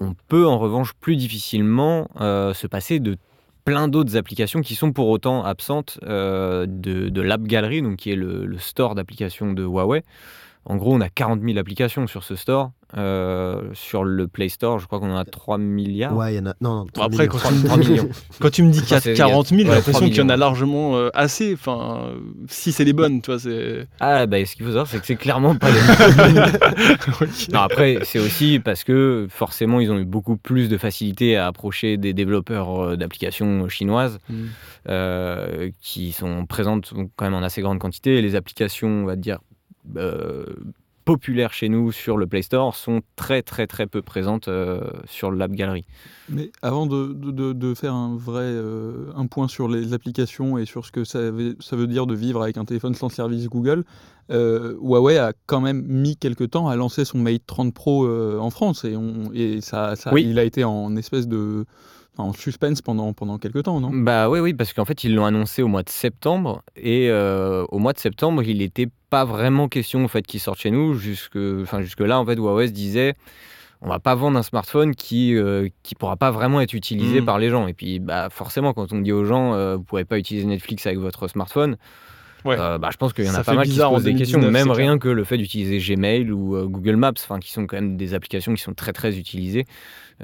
On peut en revanche plus difficilement euh, se passer de plein d'autres applications qui sont pour autant absentes euh, de, de l'App Gallery, donc qui est le, le store d'applications de Huawei. En gros, on a 40 000 applications sur ce store. Euh, sur le Play Store, je crois qu'on en a 3 milliards. Ouais, il y en a. Non, non, Bon, 3 après, millions. quand 3, tu, 3 millions. quand tu me dis qu'il y a Enfin, c'est- 40 000, j'ai ouais, l'impression 3 qu'il y en a largement euh, assez. Enfin, si c'est les bonnes, tu vois, c'est. Ah, bah, ce qu'il faut savoir, c'est que c'est clairement pas les Ok. Non, après, c'est aussi parce que forcément, ils ont eu beaucoup plus de facilité à approcher des développeurs euh, d'applications chinoises Mm. euh, qui sont présentes quand même en assez grande quantité. Et les applications, on va dire, populaires chez nous sur le Play Store sont très, très, très peu présentes euh, sur l'App Gallery. Mais avant de, de- de- faire un vrai euh, un point sur les applications et sur ce que ça veut, ça veut dire de vivre avec un téléphone sans service Google, euh, Huawei a quand même mis quelques temps à lancer son Mate 30 Pro euh, en France et, on, et ça, ça- Oui. il a été en espèce de en suspense pendant, pendant quelques temps, non? Bah oui, oui, parce qu'en fait, ils l'ont annoncé au mois de septembre. Et euh, au mois de septembre, il n'était pas vraiment question en fait, qu'il sorte chez nous. Jusque, enfin, jusque-là, en fait, Huawei se disait on va pas vendre un smartphone qui ne qui pourra pas vraiment être utilisé Mm. par les gens. Et puis, bah, forcément, quand on dit aux gens euh, vous pourrez pas utiliser Netflix avec votre smartphone, Ouais. euh, bah, je pense qu'il y en Ça a pas mal qui se posent des questions. 2019, Même rien que le fait d'utiliser Gmail ou euh, Google Maps, qui sont quand même des applications qui sont très très utilisées.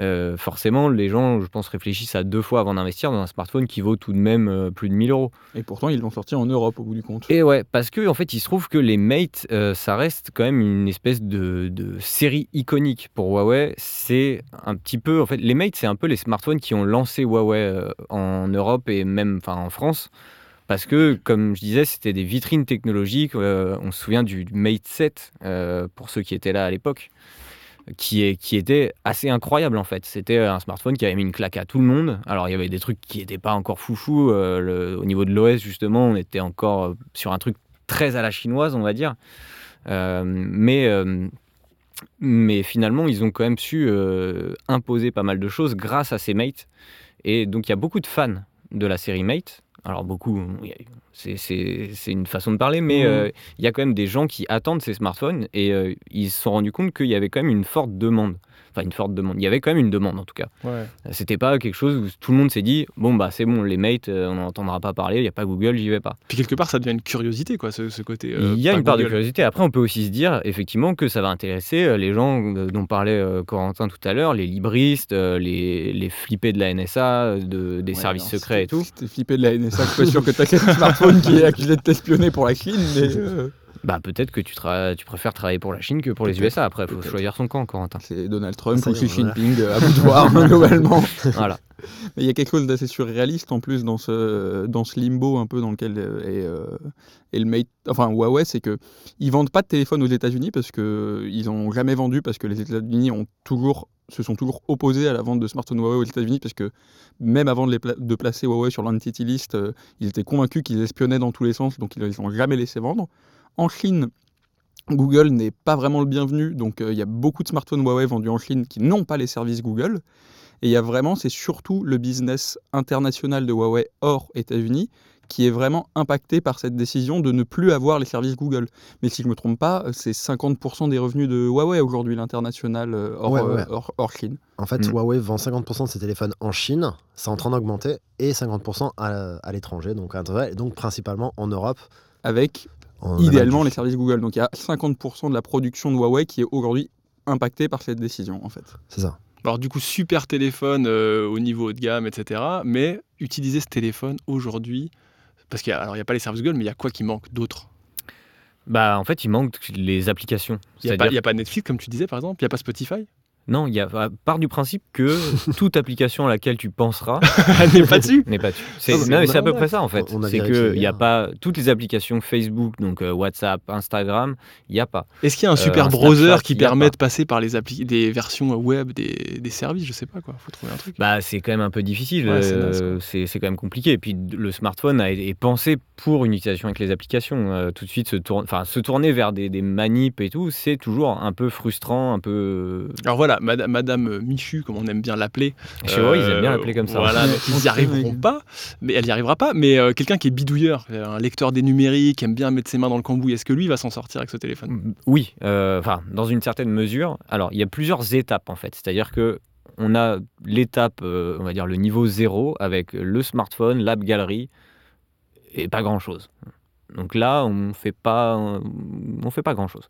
Euh, forcément, les gens, je pense, réfléchissent à deux fois avant d'investir dans un smartphone qui vaut tout de même plus de 1000 euros. Et pourtant, ils l'ont sorti en Europe au bout du compte. Et ouais, parce que en fait, il se trouve que les Mate, ça reste quand même une espèce de, de série iconique pour Huawei. C'est un petit peu, en fait, les Mate, c'est un peu les smartphones qui ont lancé Huawei en Europe et même, enfin, en France. Parce que, comme je disais, c'était des vitrines technologiques. Euh, on se souvient du Mate 7, euh, pour ceux qui étaient là à l'époque, qui, qui était assez incroyable en fait. C'était un smartphone qui avait mis une claque à tout le monde. Alors, il y avait des trucs qui n'étaient pas encore foufou. euh, au niveau de l'OS, justement, on était encore euh, sur un truc très à la chinoise, on va dire. Euh, mais, euh, finalement, ils ont quand même su euh, imposer pas mal de choses grâce à ces mates. Et donc, il y a beaucoup de fans de la série Mate. Alors, beaucoup, c'est- une façon de parler, mais Mhm. euh, il y a quand même des gens qui attendent ces smartphones et euh, ils se sont rendus compte qu'il y avait quand même une forte demande. Enfin, une forte demande. Il y avait quand même une demande, en tout cas. Ouais. C'était pas quelque chose où tout le monde s'est dit bon, bah, c'est bon, les mates, euh, on n'en entendra pas parler, il n'y a pas Google, j'y vais pas. Puis quelque part, ça devient une curiosité, quoi, ce, ce côté. euh, Il y a une part de curiosité. Après, on peut aussi se dire, effectivement, que ça va intéresser euh, les gens dont parlait Corentin tout à l'heure, les libristes, les, les flippés de la NSA, de, des Ouais, services secrets et tout. T'es flippé de la NSA, je suis pas sûr que t'as un smartphone qui est accusé de t'espionner pour la Chine, mais euh, Bah, peut-être que tu, tra- tu préfères travailler pour la Chine que pour les USA. Après, il faut choisir son camp, Corentin. c'est Donald Trump ou Xi. Jinping euh, à bout de voir, globalement. voilà. Mais il y a quelque chose d'assez surréaliste en plus dans ce, dans ce limbo un peu dans lequel euh, est, euh, est le Mate, enfin Huawei, c'est que ils vendent pas de téléphone aux États-Unis parce que ils ont jamais vendu parce que les États-Unis ont toujours se sont toujours opposés à la vente de smartphones Huawei aux États-Unis parce que même avant de, placer Huawei sur l'entity list, euh, ils étaient convaincus qu'ils espionnaient dans tous les sens, donc ils les ont jamais laissé vendre. En Chine, Google n'est pas vraiment le bienvenu, donc euh, il y a beaucoup de smartphones Huawei vendus en Chine qui n'ont pas les services Google. Et il y a vraiment, c'est surtout le business international de Huawei hors États-Unis qui est vraiment impacté par cette décision de ne plus avoir les services Google. Mais si je ne me trompe pas, c'est 50% des revenus de Huawei aujourd'hui, l'international euh, hors, Ouais, ouais. euh, hors- hors Chine. En fait, Mm. Huawei vend 50% de ses téléphones en Chine, c'est en train d'augmenter, et 50% à, à l'étranger, donc à l'intérieur, et donc principalement en Europe. Avec en idéalement les services Google. Donc il y a 50% de la production de Huawei qui est aujourd'hui impactée par cette décision en fait. du- C'est ça. Alors du coup, super téléphone euh, au niveau haut de gamme, etc. Mais utiliser ce téléphone aujourd'hui, parce qu'il n'y a, pas les services Google, mais il y a quoi qui manque d'autre? Bah, en fait, il manque les applications. Il n'y a, a pas Netflix, comme tu disais, par exemple? Il n'y a pas Spotify? Non, il y a, bah, part du principe que toute application à laquelle tu penseras n'est pas dessus n'est pas dessus. C'est, à peu près ça en fait. c'est que il y a hier. pas toutes les applications Facebook, donc euh, WhatsApp, Instagram, il y a pas. Est-ce qu'il y a un Euh, super browser Snapchat, qui permet de passer par les appli des versions web des, des services Je sais pas quoi, faut trouver un truc. Bah, c'est quand même un peu difficile. Ouais, c'est euh, quand même compliqué. Et puis le smartphone a, est pensé pour une utilisation avec les applications. Euh, tout de suite, se, tourne, enfin, se tourner vers des, des manips et tout, c'est toujours un peu frustrant, un peu. Alors voilà, voilà, Madame, Madame Michu, comme on aime bien l'appeler. Chez Huawei, ils aiment bien euh, l'appeler comme ça. Voilà, Ouais, donc ils n'y arriveront oui. pas, mais elle n'y arrivera pas. Mais euh, quelqu'un qui est bidouilleur, euh, un lecteur des numériques, aime bien mettre ses mains dans le cambouis, est-ce que lui va s'en sortir avec ce téléphone? Oui, euh, enfin, dans une certaine mesure. Alors, il y a plusieurs étapes en fait. C'est-à-dire que on a l'étape, euh, on va dire le niveau zéro, avec le smartphone, l'app galerie, et pas grand-chose. Donc là, on fait pas, on fait pas grand-chose.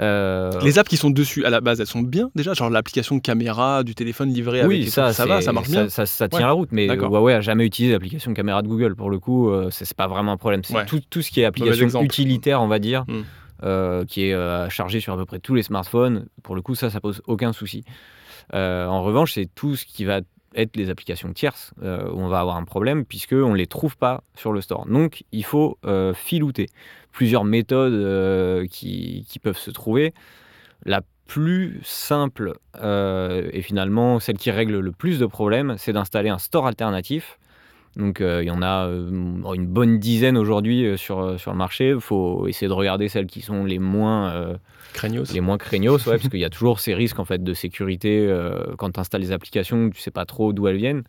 Euh, Les apps qui sont dessus à la base, elles sont bien déjà, genre l'application de caméra du téléphone livré avec oui, tout, ça, ça va, ça marche bien. Ça, ça tient Ouais. la route, mais. Huawei a jamais utilisé l'application caméra de Google. Pour le coup, euh, c'est pas vraiment un problème. C'est Ouais. tout, tout ce qui est application utilitaire, on va dire, Mm. euh, qui est euh, chargé sur à peu près tous les smartphones. Pour le coup, ça, ça pose aucun souci. Euh, en revanche, c'est tout ce qui va être les applications tierces euh, où on va avoir un problème puisqu'on ne les trouve pas sur le store. Donc, il faut euh, filouter. Plusieurs méthodes euh, qui, qui peuvent se trouver. La plus simple et finalement celle qui règle le plus de problèmes, c'est d'installer un store alternatif. Donc euh, il y en a euh, une bonne dizaine aujourd'hui euh, sur, sur le marché. Il faut essayer de regarder celles qui sont les moins, Craignos. les moins craignos, ouais, parce qu'il y a toujours ces risques en fait, de sécurité quand tu installes les applications, tu sais pas trop d'où elles viennent.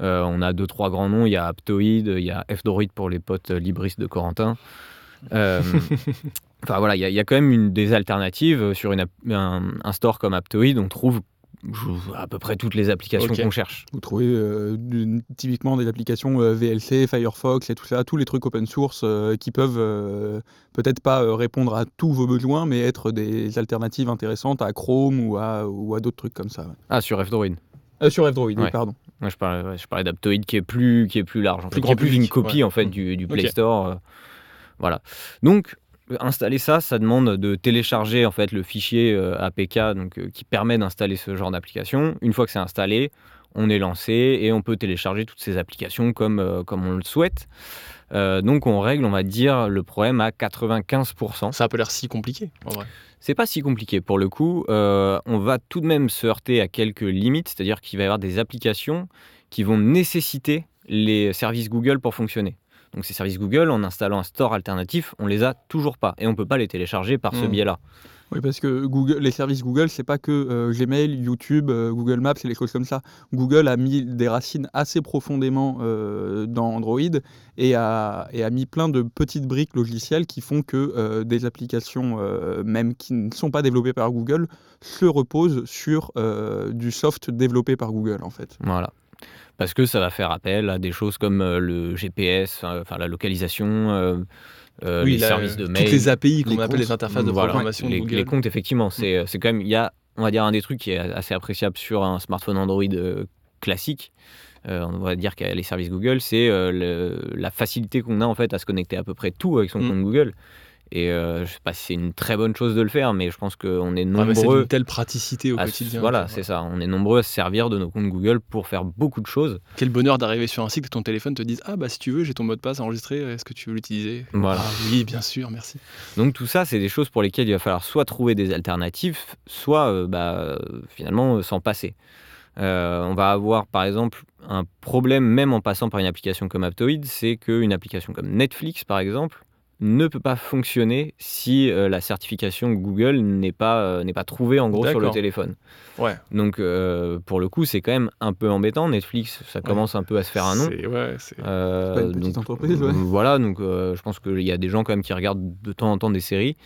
On a deux, trois grands noms. Il y a Aptoid, il y a F-Droid pour les potes libristes de Corentin. Enfin voilà, il y, a- il y a quand même une, des alternatives sur une un, un store comme Aptoid. On trouve à peu près toutes les applications qu'on cherche. Vous trouvez euh, typiquement des applications euh, VLC, Firefox et tout ça, tous les trucs open source euh, qui peuvent peut-être pas répondre à tous vos besoins, mais être des alternatives intéressantes à Chrome ou à, ou à d'autres trucs comme ça. ouais. Ah, sur F-Droid. Sur F-Droid, oui, pardon. Je parlais, ouais, je parlais d'Aptoid qui est plus, qui est plus large, en Plus fait, grand qui est plus une public, copie ouais. en fait du, du Play. Store. voilà. Donc installer ça, ça demande de télécharger en fait le fichier euh, APK donc euh, qui permet d'installer ce genre d'application. Une fois que c'est installé, on est lancé et on peut télécharger toutes ces applications comme, euh, comme on le souhaite. Donc on règle, on va dire, le problème à 95%. Ça a pas l'air si compliqué, en vrai. C'est pas si compliqué pour le coup. On va tout de même se heurter à quelques limites, c'est-à-dire qu'il va y avoir des applications qui vont nécessiter les services Google pour fonctionner. Donc ces services Google, en installant un store alternatif, on les a toujours pas et on peut pas les télécharger par ce Hmm. biais-là. Oui, parce que Google, les services Google, c'est pas que euh, Gmail, YouTube, euh, Google Maps et les choses comme ça. Google a mis des racines assez profondément euh, dans Android et a, et a mis plein de petites briques logicielles qui font que des applications, même qui ne sont pas développées par Google, se reposent sur du soft développé par Google, en fait. Voilà. Parce que ça va faire appel à des choses comme euh, le GPS, euh, enfin la localisation, euh, euh, Oui, les services de toutes mail. les API qu'on appelle les interfaces de Voilà. programmation de les, Google. les comptes, effectivement, c'est c'est quand même, il y a, on va dire, un des trucs qui est assez appréciable sur un smartphone Android classique. euh, on va dire qu'il y a les services Google, c'est euh, la facilité qu'on a en fait à se connecter à peu près tout avec son Mm. compte Google. Et euh, je sais pas si c'est une très bonne chose de le faire, mais je pense qu'on est Ah, c'est nombreux. une telle praticité au quotidien. voilà, c'est ça. On est nombreux à se servir de nos comptes Google pour faire beaucoup de choses. Quel bonheur d'arriver sur un site et ton téléphone te dise Ah, bah si tu veux, j'ai ton mot de passe enregistré, est-ce que tu veux l'utiliser? Voilà. Ah oui, bien sûr, merci. Donc tout ça, c'est des choses pour lesquelles il va falloir soit trouver des alternatives, soit euh, bah, finalement euh, s'en passer. Euh, on va avoir par exemple un problème même en passant par une application comme Aptoid, c'est qu'une application comme Netflix par exemple ne peut pas fonctionner si euh, la certification Google n'est pas, euh, n'est pas trouvée en gros sur le téléphone. Ouais. Donc euh, pour le coup, c'est quand même un peu embêtant. Netflix, ça commence un peu à se faire un nom. C'est- Ouais. Euh, pas une petite donc, entreprise, ouais. euh, Voilà, donc euh, je pense qu'il y a des gens quand même qui regardent de temps en temps des séries,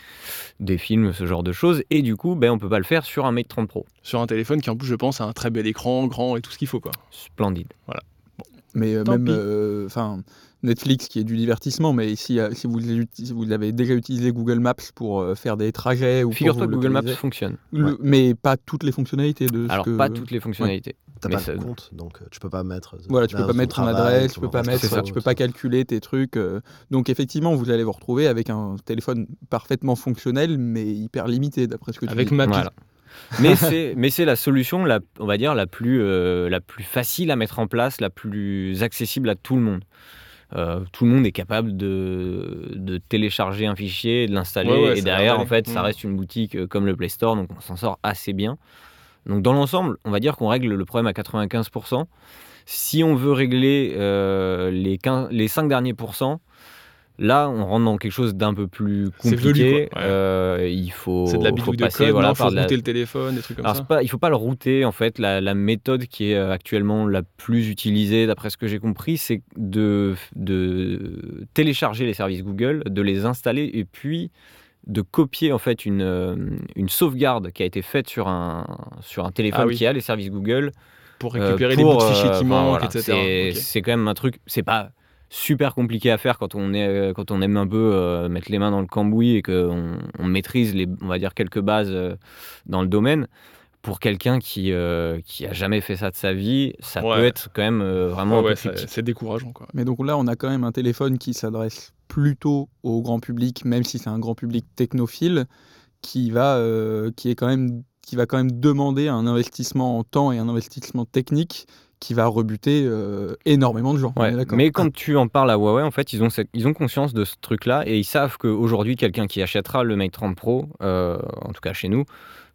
des films, ce genre de choses, et du coup, ben, on peut pas le faire sur un Mate 30 Pro. Sur un téléphone qui, en plus, je pense, a un très bel écran, grand et tout ce qu'il faut, quoi. Splendide. Mais euh, Tant même pis. euh, enfin Netflix qui est du divertissement, mais si, euh, si, vous, si avez déjà utilisé Google Maps pour euh, faire des trajets ou Figure-toi que Google Maps fonctionne. le- mais pas toutes les fonctionnalités de ce Alors, que- pas toutes les fonctionnalités. T'as Mais pas ça- de compte, donc euh, tu peux pas mettre. Voilà, tu peux pas mettre ton adresse, tu peux pas mettre, ça. tu peux pas calculer tes trucs. donc effectivement, vous allez vous retrouver avec un téléphone parfaitement fonctionnel, mais hyper limité d'après ce que tu Avec dis. Mappy. Voilà. mais c'est mais c'est la solution la on va dire la plus euh, la plus facile à mettre en place, la plus accessible à tout le monde. Euh, tout le monde est capable de, de télécharger un fichier, de l'installer Ouais, ouais, et derrière en fait ça Mm. reste une boutique euh, comme le Play Store donc on s'en sort assez bien. Donc dans l'ensemble, on va dire qu'on règle le problème à 95%. Si on veut régler euh, les, 15 les 5 derniers pourcents, Là, on rentre dans quelque chose d'un peu plus velu, compliqué. Euh, il faut, C'est de la faut bidouille de passer code, voilà, non, faut la- router le téléphone, des trucs comme Alors, ça. pas, il faut pas le router en fait. La, la méthode qui est euh, actuellement la plus utilisée, d'après ce que j'ai compris, c'est de, de télécharger les services Google, de les installer et puis de copier en fait une, euh, une sauvegarde qui a été faite sur un, sur un téléphone Ah oui. qui a les services Google Pour euh, récupérer les bouts de fichiers qui manquent, etc. C'est quand même un truc, c'est pas super compliqué à faire quand on, est, euh, quand on aime un peu euh, mettre les mains dans le cambouis et qu'on on maîtrise les, on va dire quelques bases euh, dans le domaine. Pour quelqu'un qui, euh, qui a jamais fait ça de sa vie, ça Ouais. peut être quand même euh, vraiment Ouais, ouais, c'est décourageant. Quoi. Mais donc là, on a quand même un téléphone qui s'adresse plutôt au grand public, même si c'est un grand public technophile, qui va, euh, qui est quand même, qui va quand même demander un investissement en temps et un investissement technique qui va rebuter euh, énormément de gens. Ouais, mais quand tu en parles à Huawei, en fait, ils ont, cette- ils ont conscience de ce truc-là et ils savent qu'aujourd'hui, quelqu'un qui achètera le Mate 30 Pro, euh, en tout cas chez nous,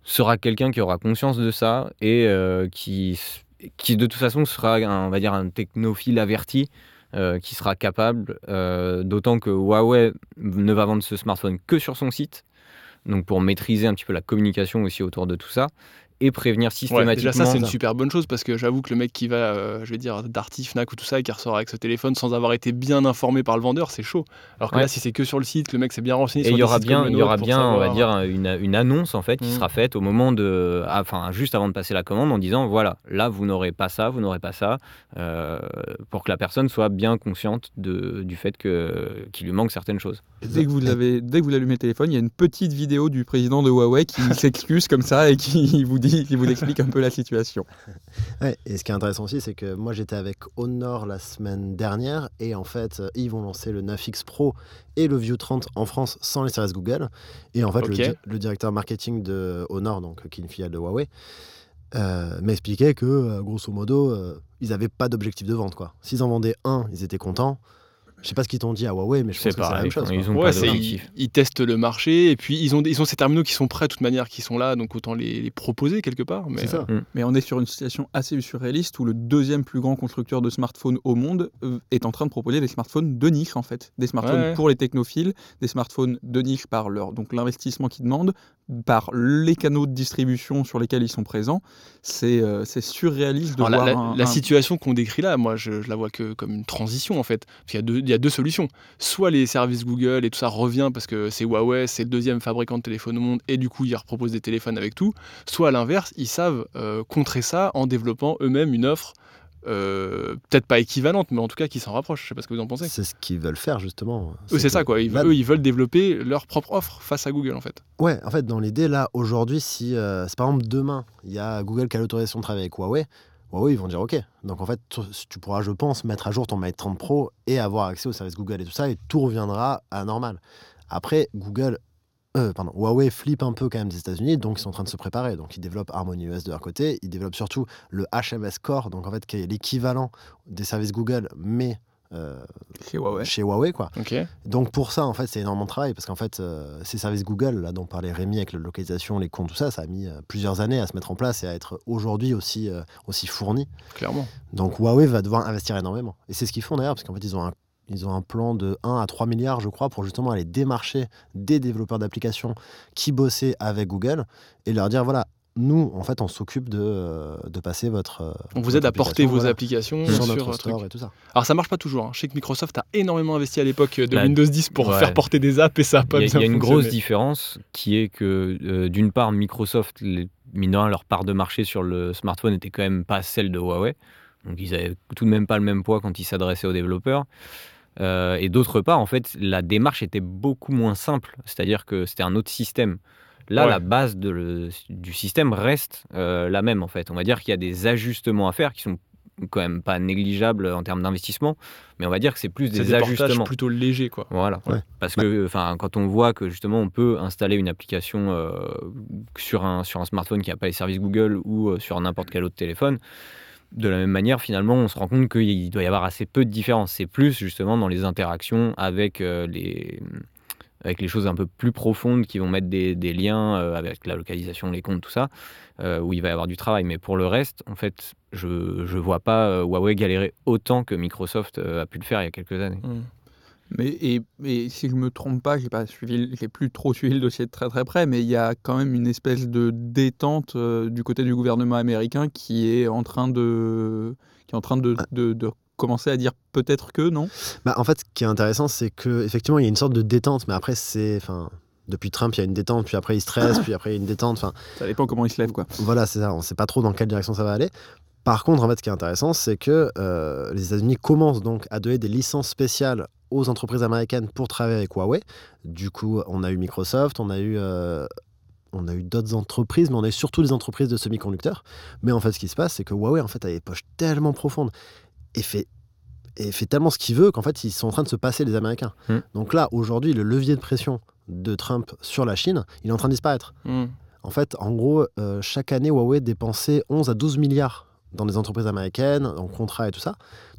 sera quelqu'un qui aura conscience de ça et euh, qui, qui, de toute façon, sera, un, on va dire, un technophile averti. qui sera capable, d'autant que Huawei ne va vendre ce smartphone que sur son site, donc pour maîtriser un petit peu la communication aussi autour de tout ça, et prévenir Ouais, systématiquement. déjà ça c'est une super bonne chose parce que j'avoue que le mec qui va, euh, je vais dire, Darty, Fnac ou tout ça et qui ressort avec ce téléphone sans avoir été bien informé par le vendeur, c'est chaud. Alors que Ouais. là si c'est que sur le site, le mec s'est bien renseigné Et sur il y aura bien, il y aura bien, on va dire, une, une annonce en fait qui Mm. sera faite au moment de, ah, enfin, juste avant de passer la commande, en disant voilà, là vous n'aurez pas ça, vous n'aurez pas ça, euh, pour que la personne soit bien consciente de, du fait que qu'il lui manque certaines choses. Dès que vous l'avez, dès que vous allumez le téléphone, il y a une petite vidéo du président de Huawei qui s'excuse comme ça et qui vous dit, qui vous explique un peu la situation. Ouais, et ce qui est intéressant aussi, c'est que moi j'étais avec Honor la semaine dernière et en fait, euh, ils vont lancer le 9X Pro et le View 30 en France sans les services Google. Et en fait, le, Ok. di- le directeur marketing de Honor, donc euh, qui est une filiale de Huawei, euh, m'expliquait que grosso modo, euh, ils n'avaient pas d'objectif de vente. quoi. S'ils en vendaient un, ils étaient contents. Je sais pas ce qu'ils t'ont dit à Huawei, mais je pense C'est que c'est la même chose. ils ont Ouais, pas c'est- ils, d'objectif. ils testent le marché et puis ils ont, ils ont ces terminaux qui sont prêts de toute manière, qui sont là, donc autant les, les proposer quelque part. Mais ça. Mais on est sur une situation assez surréaliste où le deuxième plus grand constructeur de smartphones au monde euh, est en train de proposer des smartphones de niche en fait, des smartphones Ouais. pour les technophiles, des smartphones de niche par leur donc l'investissement qu'ils demandent, par les canaux de distribution sur lesquels ils sont présents. C'est euh, c'est surréaliste de Alors, voir la- un- la un- situation qu'on décrit là, moi, je, je la vois que comme une transition en fait. Parce qu'il y a deux, il y a deux solutions. Soit les services Google et tout ça revient parce que c'est Huawei, c'est le deuxième fabricant de téléphones au monde et du coup ils reproposent des téléphones avec tout. Soit à l'inverse, ils savent euh, contrer ça en développant eux-mêmes une offre. euh, peut-être pas équivalente, mais en tout cas qui s'en rapproche. Je sais pas ce que vous en pensez. C'est ce qu'ils veulent faire justement. Eux, c'est ça quoi. Ils, là- eux, ils veulent développer leur propre offre face à Google en fait. Ouais, en fait, dans l'idée, là, aujourd'hui, si, euh, si par exemple demain, il y a Google qui a l'autorisation de travailler avec Huawei, Huawei, ils vont dire OK. Donc en fait, tu, pourras, je pense, mettre à jour ton Mate 30 Pro et avoir accès aux services Google et tout ça, et tout reviendra à la normale. Après, Google, euh, Huawei flippe un peu quand même des États-Unis, donc ils sont en train de se préparer. Donc ils développent Harmony OS de leur côté, ils développent surtout le HMS Core, donc en fait, qui est l'équivalent des services Google, mais euh, chez Huawei. chez Huawei, quoi. Donc pour ça, en fait, c'est énormément de travail parce qu'en fait, euh, ces services Google, là dont parlait Rémi avec la localisation, les comptes, tout ça, ça a mis euh, plusieurs années à se mettre en place et à être aujourd'hui aussi, aussi fourni. Clairement. Donc Huawei va devoir investir énormément. Et c'est ce qu'ils font d'ailleurs, parce qu'en fait, ils ont un ils ont un plan de 1 à 3 milliards, je crois, pour justement aller démarcher des développeurs d'applications qui bossaient avec Google et leur dire voilà, nous, en fait, on s'occupe de, euh, de passer votre. euh, On vous votre aide à porter application, vos voilà, applications sur sur, notre store truc. et tout ça. Alors ça marche pas toujours. hein. Je sais que Microsoft a énormément investi à l'époque de Bah, Windows 10 pour ouais. faire porter des apps et ça a pas Il y a, y a une grosse différence qui est que euh, d'une part Microsoft, les, mine de rien, leur part de marché sur le smartphone était quand même pas celle de Huawei. Donc ils avaient tout de même pas le même poids quand ils s'adressaient aux développeurs. Euh, et d'autre part, en fait, la démarche était beaucoup moins simple. C'est-à-dire que c'était un autre système. Là, Ouais. la base de le- du système reste euh, la même, en fait. On va dire qu'il y a des ajustements à faire qui sont quand même pas négligeables en termes d'investissement, mais on va dire que c'est plus des, des ajustements. plutôt légers quoi. Voilà. Ouais. Parce que enfin, quand on voit que justement on peut installer une application euh, sur, un, sur un smartphone qui n'a pas les services Google ou euh, sur n'importe quel autre téléphone, de la même manière, finalement, on se rend compte qu'il doit y avoir assez peu de différence. C'est plus justement dans les interactions avec, euh, les, avec les choses un peu plus profondes qui vont mettre des, liens euh, avec la localisation, les comptes, tout ça, euh, où il va y avoir du travail. Mais pour le reste, en fait, je ne vois pas euh, Huawei galérer autant que Microsoft a pu le faire il y a quelques années. Hmm. Mais et, si je me trompe pas, j'ai pas suivi, j'ai plus trop suivi le dossier de très très près, mais il y a quand même une espèce de détente du côté du gouvernement américain qui est en train de, qui est en train de, de, de commencer à dire peut-être que non? Bah, en fait, ce qui est intéressant, c'est que effectivement, il y a une sorte de détente, mais après, c'est, enfin, depuis Trump, il y a une détente, puis après il stresse, puis après il y a une détente. Enfin, Ça dépend comment il se lève quoi. voilà, c'est ça. On ne sait pas trop dans quelle direction ça va aller. Par contre, en fait, ce qui est intéressant, c'est que euh, les États-Unis commencent donc à donner des licences spéciales aux entreprises américaines pour travailler avec Huawei. Du coup, on a eu Microsoft, on a eu, euh, on a eu d'autres entreprises, mais on a eu surtout des entreprises de semi-conducteurs. Mais en fait, ce qui se passe, c'est que Huawei en fait a des poches tellement profondes et fait et fait tellement ce qu'il veut qu'en fait, ils sont en train de se passer les Américains. Hmm. Donc là, aujourd'hui, le levier de pression de Trump sur la Chine, il est en train de disparaître. Hmm. En fait, en gros, euh, chaque année, Huawei dépensait 11 à 12 milliards dans des entreprises américaines, en contrats et tout ça.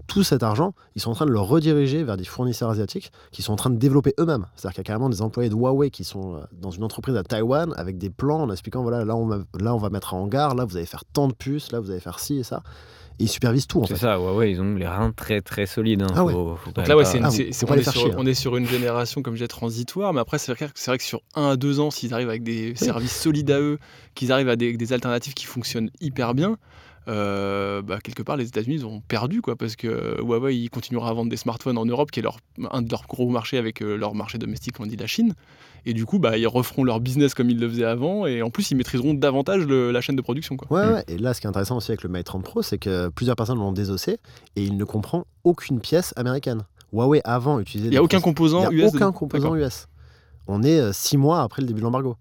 Tout cet argent, ils sont en train de le rediriger vers des fournisseurs asiatiques qui sont en train de développer eux-mêmes. C'est-à-dire qu'il y a carrément des employés de Huawei qui sont euh, dans une entreprise à Taïwan avec des plans en expliquant voilà, là on, va, là, on va mettre un hangar, là, vous allez faire tant de puces, là, vous allez faire ci et ça. Ils supervisent tout, en C'est ça, ouais, ouais, ils ont les reins très très solides. hein. Ah ouais. Faut- faut quand Donc là, ouais, pas- c'est Ah, on, est sur, chier, hein. on est sur une génération, comme je disais, transitoire, mais après, c'est vrai, que- c'est vrai que sur un à deux ans, s'ils arrivent avec des services solides à eux, qu'ils arrivent à des, des alternatives qui fonctionnent hyper bien, euh, bah, quelque part, les États-Unis ont perdu, quoi, parce que Huawei il continuera à vendre des smartphones en Europe, qui est leur, un de leurs gros marchés avec euh, leur marché domestique, on dit la Chine. Et du coup, bah, ils referont leur business comme ils le faisaient avant, et en plus, ils maîtriseront davantage le- la chaîne de production. Quoi. Ouais, Mm. ouais. Et là, ce qui est intéressant aussi avec le Mate 30 Pro, c'est que plusieurs personnes l'ont désossé et il ne comprend aucune pièce américaine. Huawei avant utilisait Il n'y a des aucun composant Il n'y a US. aucun composant. US. On est euh, six mois après le début de l'embargo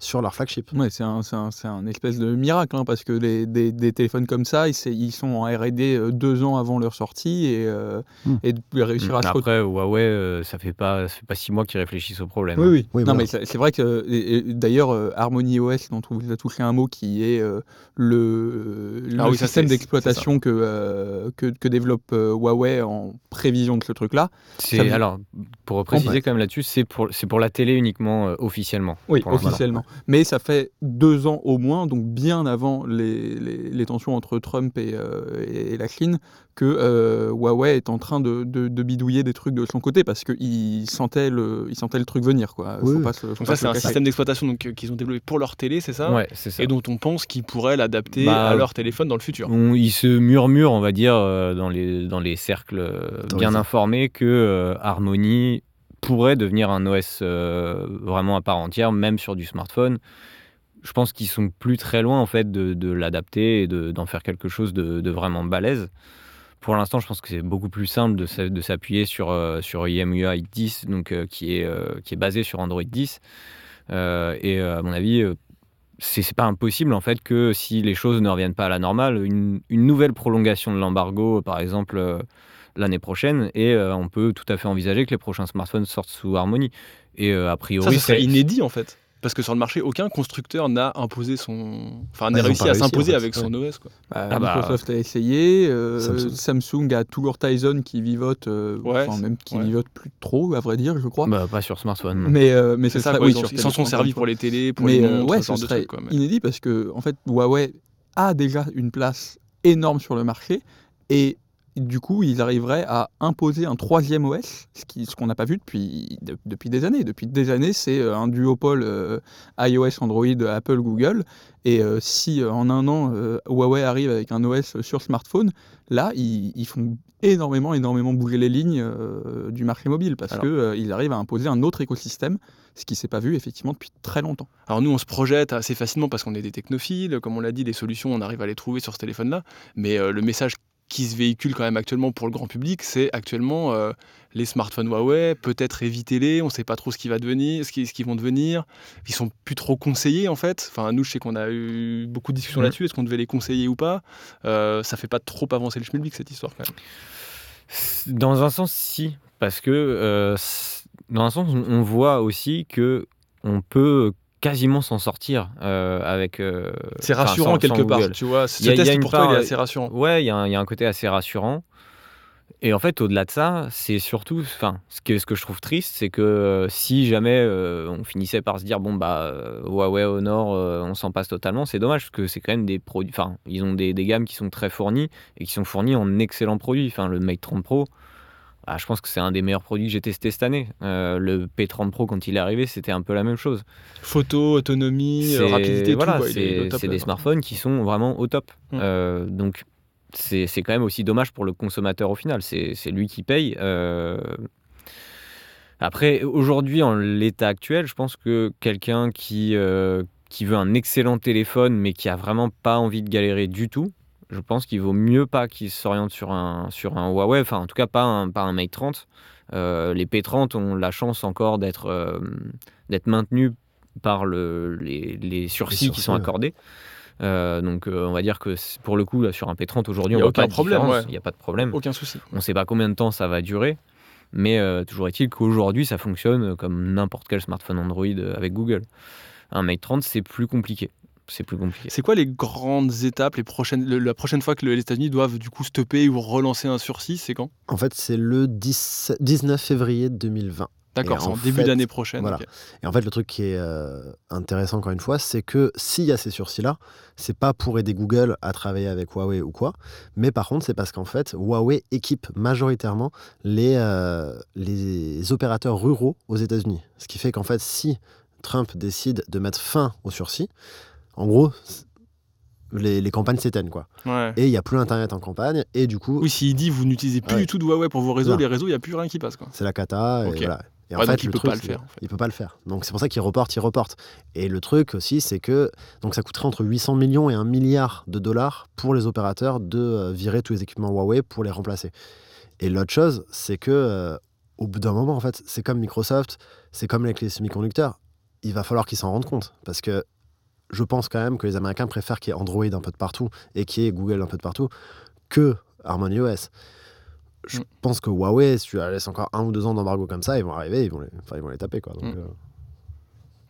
sur leur flagship. Ouais, c'est un, c'est un, c'est un espèce de miracle, hein, parce que les- des, des téléphones comme ça, ils, sont en R&D euh, deux ans avant leur sortie, et, euh, Hmm. et de réussir à se Après, Huawei, euh, ça fait pas, ça fait pas six mois qu'ils réfléchissent au problème. Oui, oui. Oui, non, voilà. mais c'est vrai que, d'ailleurs, euh, Harmony OS, dont vous avez touché un mot, qui est euh, le, le Ah oui, ça, système d'exploitation que, euh, que, que développe euh, Huawei en prévision de ce truc-là. Alors pour préciser quand même là-dessus, c'est pour c'est pour la télé uniquement euh, officiellement. Oui, officiellement. Mais ça fait deux ans au moins, donc bien avant les, les- les tensions entre Trump et, euh, et la Chine, que euh, Huawei est en train de, de- de bidouiller des trucs de son côté parce qu'il sentait le, il sentait le truc venir. Quoi. Faut Oui, oui. pas se- faut Donc pas ça, c'est un système d'exploitation donc, euh, qu'ils ont développé pour leur télé, c'est ça Ouais, c'est ça. et dont on pense qu'ils pourraient l'adapter Bah, à leur téléphone dans le futur. On- il se murmure, on va dire, dans les, dans les cercles bien informés que euh, Harmony pourrait devenir un OS euh, vraiment à part entière, même sur du smartphone. Je pense qu'ils sont plus très loin en fait de, l'adapter et de- d'en faire quelque chose de, vraiment balèze. Pour l'instant, je pense que c'est beaucoup plus simple de, s'a- de s'appuyer sur, euh, sur IMUI 10, donc, euh, qui, est, qui est basé sur Android 10. Euh, et à mon avis, c'est pas impossible en fait que si les choses ne reviennent pas à la normale, une, nouvelle prolongation de l'embargo, par exemple l'année prochaine, et euh, on peut tout à fait envisager que les prochains smartphones sortent sous Harmony. Et euh, a Ça, priori, ce serait c'est- inédit en fait. Parce que sur le marché, aucun constructeur n'a imposé son. Enfin, Bah, n'a réussi à s'imposer en fait, avec son OS. Quoi. Bah, Ah bah. Microsoft a essayé, euh, Samsung. Samsung. a toujours Tizen qui vivote, euh, Ouais, enfin, même qui ouais. vivote plus trop, à vrai dire, je crois. Bah, pas sur smartphone. mais euh, mais C'est ce ça, serait- quoi, oui, ils s'en sont servis pour les télés, pour mais les montres, ouais, ce genre ce de serait trucs. Quoi, mais- inédit parce que en fait, Huawei a déjà une place énorme sur le marché et du coup, ils arriveraient à imposer un troisième OS, ce qu'on n'a pas vu depuis, de- depuis des années. Depuis des années, c'est euh, un duopole euh, iOS, Android, Apple, Google. Et euh, si en un an, euh, Huawei arrive avec un OS sur smartphone, là, ils, ils font énormément, énormément bouger les lignes du marché mobile parce qu'ils arrivent à imposer un autre écosystème, ce qui s'est pas vu effectivement depuis très longtemps. Alors nous, on se projette assez facilement parce qu'on est des technophiles. Comme on l'a dit, les solutions, on arrive à les trouver sur ce téléphone-là. Mais euh, le message qui se véhicule quand même actuellement pour le grand public, c'est actuellement euh, les smartphones Huawei, peut-être évitez-les, on ne sait pas trop ce qui va devenir, ce qui- ce qu'ils vont devenir. Ils sont plus trop conseillés en fait. Enfin, nous, je sais qu'on a eu beaucoup de discussions Mhm. là-dessus. Est-ce qu'on devait les conseiller ou pas? Euh, Ça fait pas trop avancer le schmilblick cette histoire quand même. Dans un sens, si, parce que euh, dans un sens, on- on voit aussi que on peut quasiment s'en sortir euh, avec. euh, C'est rassurant sans- quelque sans part, tu vois. Ce Il y a- test pour toi, part, il est assez rassurant. Ouais, il y, a un- il y a un côté assez rassurant. Et en fait, au-delà de ça, c'est surtout, enfin, ce que, ce que je trouve triste, c'est que euh, si jamais euh, on finissait par se dire, bon, bah, Huawei Honor, euh, on s'en passe totalement, c'est dommage, parce que c'est quand même des produits, enfin, ils ont des, des gammes qui sont très fournies et qui sont fournies en excellents produits. Enfin, le Mate 30 Pro, ah, je pense que c'est un des meilleurs produits que j'ai testé cette année. Euh, le P30 Pro, quand il est arrivé, c'était un peu la même chose. Photo, autonomie, euh, rapidité, voilà, tout. c'est des smartphones qui sont vraiment au top. Mm. Euh, donc, c'est c'est quand même aussi dommage pour le consommateur au final. C'est c'est lui qui paye. Euh, Après, aujourd'hui, en l'état actuel, je pense que quelqu'un qui, qui veut un excellent téléphone, mais qui a vraiment pas envie de galérer du tout, je pense qu'il vaut mieux pas qu'il s'oriente sur un, sur un Huawei, enfin en tout cas pas un, pas un Mate 30. Euh, les P30 ont la chance encore d'être euh, d'être maintenus par le, les, les sursis Les qui sont accordés. Euh, donc euh, on va dire que pour le coup là, sur un P30 aujourd'hui on a aucun pas de problème, ouais. il n'y a pas de problème. Aucun souci. On ne sait pas combien de temps ça va durer, mais euh, toujours est-il qu'aujourd'hui, ça fonctionne comme n'importe quel smartphone Android avec Google. Un Mate 30, c'est plus compliqué. C'est plus compliqué. C'est quoi les grandes étapes, les prochaines, le- la prochaine fois que le- les États-Unis doivent du coup stopper ou relancer un sursis, c'est quand? En fait, c'est le 10 19 février 2020. D'accord, c'est en en début d'année prochaine. voilà. Et en fait, le truc qui est euh, intéressant, encore une fois, c'est que s'il y a ces sursis-là, c'est pas pour aider Google à travailler avec Huawei ou quoi, mais par contre, c'est parce qu'en fait, Huawei équipe majoritairement les, euh, les opérateurs ruraux aux États-Unis. Ce qui fait qu'en fait, si Trump décide de mettre fin aux sursis, en gros, les, les campagnes s'éteignent, quoi. Ouais. Et il n'y a plus Internet en campagne, et du coup, Oui, s'il dit vous n'utilisez plus Ouais. du tout de Huawei pour vos réseaux, Non. les réseaux, il n'y a plus rien qui passe. Quoi. c'est la cata. Et voilà. Et Ouais, donc il peut pas le faire, en fait. Il peut pas le faire. Donc c'est pour ça qu'il reporte, il reporte. Et le truc aussi, c'est que donc ça coûterait entre 800 millions et 1 milliard de dollars pour les opérateurs de euh, virer tous les équipements Huawei pour les remplacer. Et l'autre chose, c'est que euh, au bout d'un moment, en fait, c'est comme Microsoft, c'est comme avec les semi-conducteurs. Il va falloir qu'ils s'en rendent compte parce que je pense quand même que les Américains préfèrent qu'il y ait Android un peu de partout et qu'il y ait Google un peu de partout que Harmony OS. Je Mm. pense que Huawei, si tu la laisses encore un ou deux ans d'embargo comme ça, ils vont arriver, ils vont les, enfin, ils vont les taper. Quoi. Donc, Mm. euh,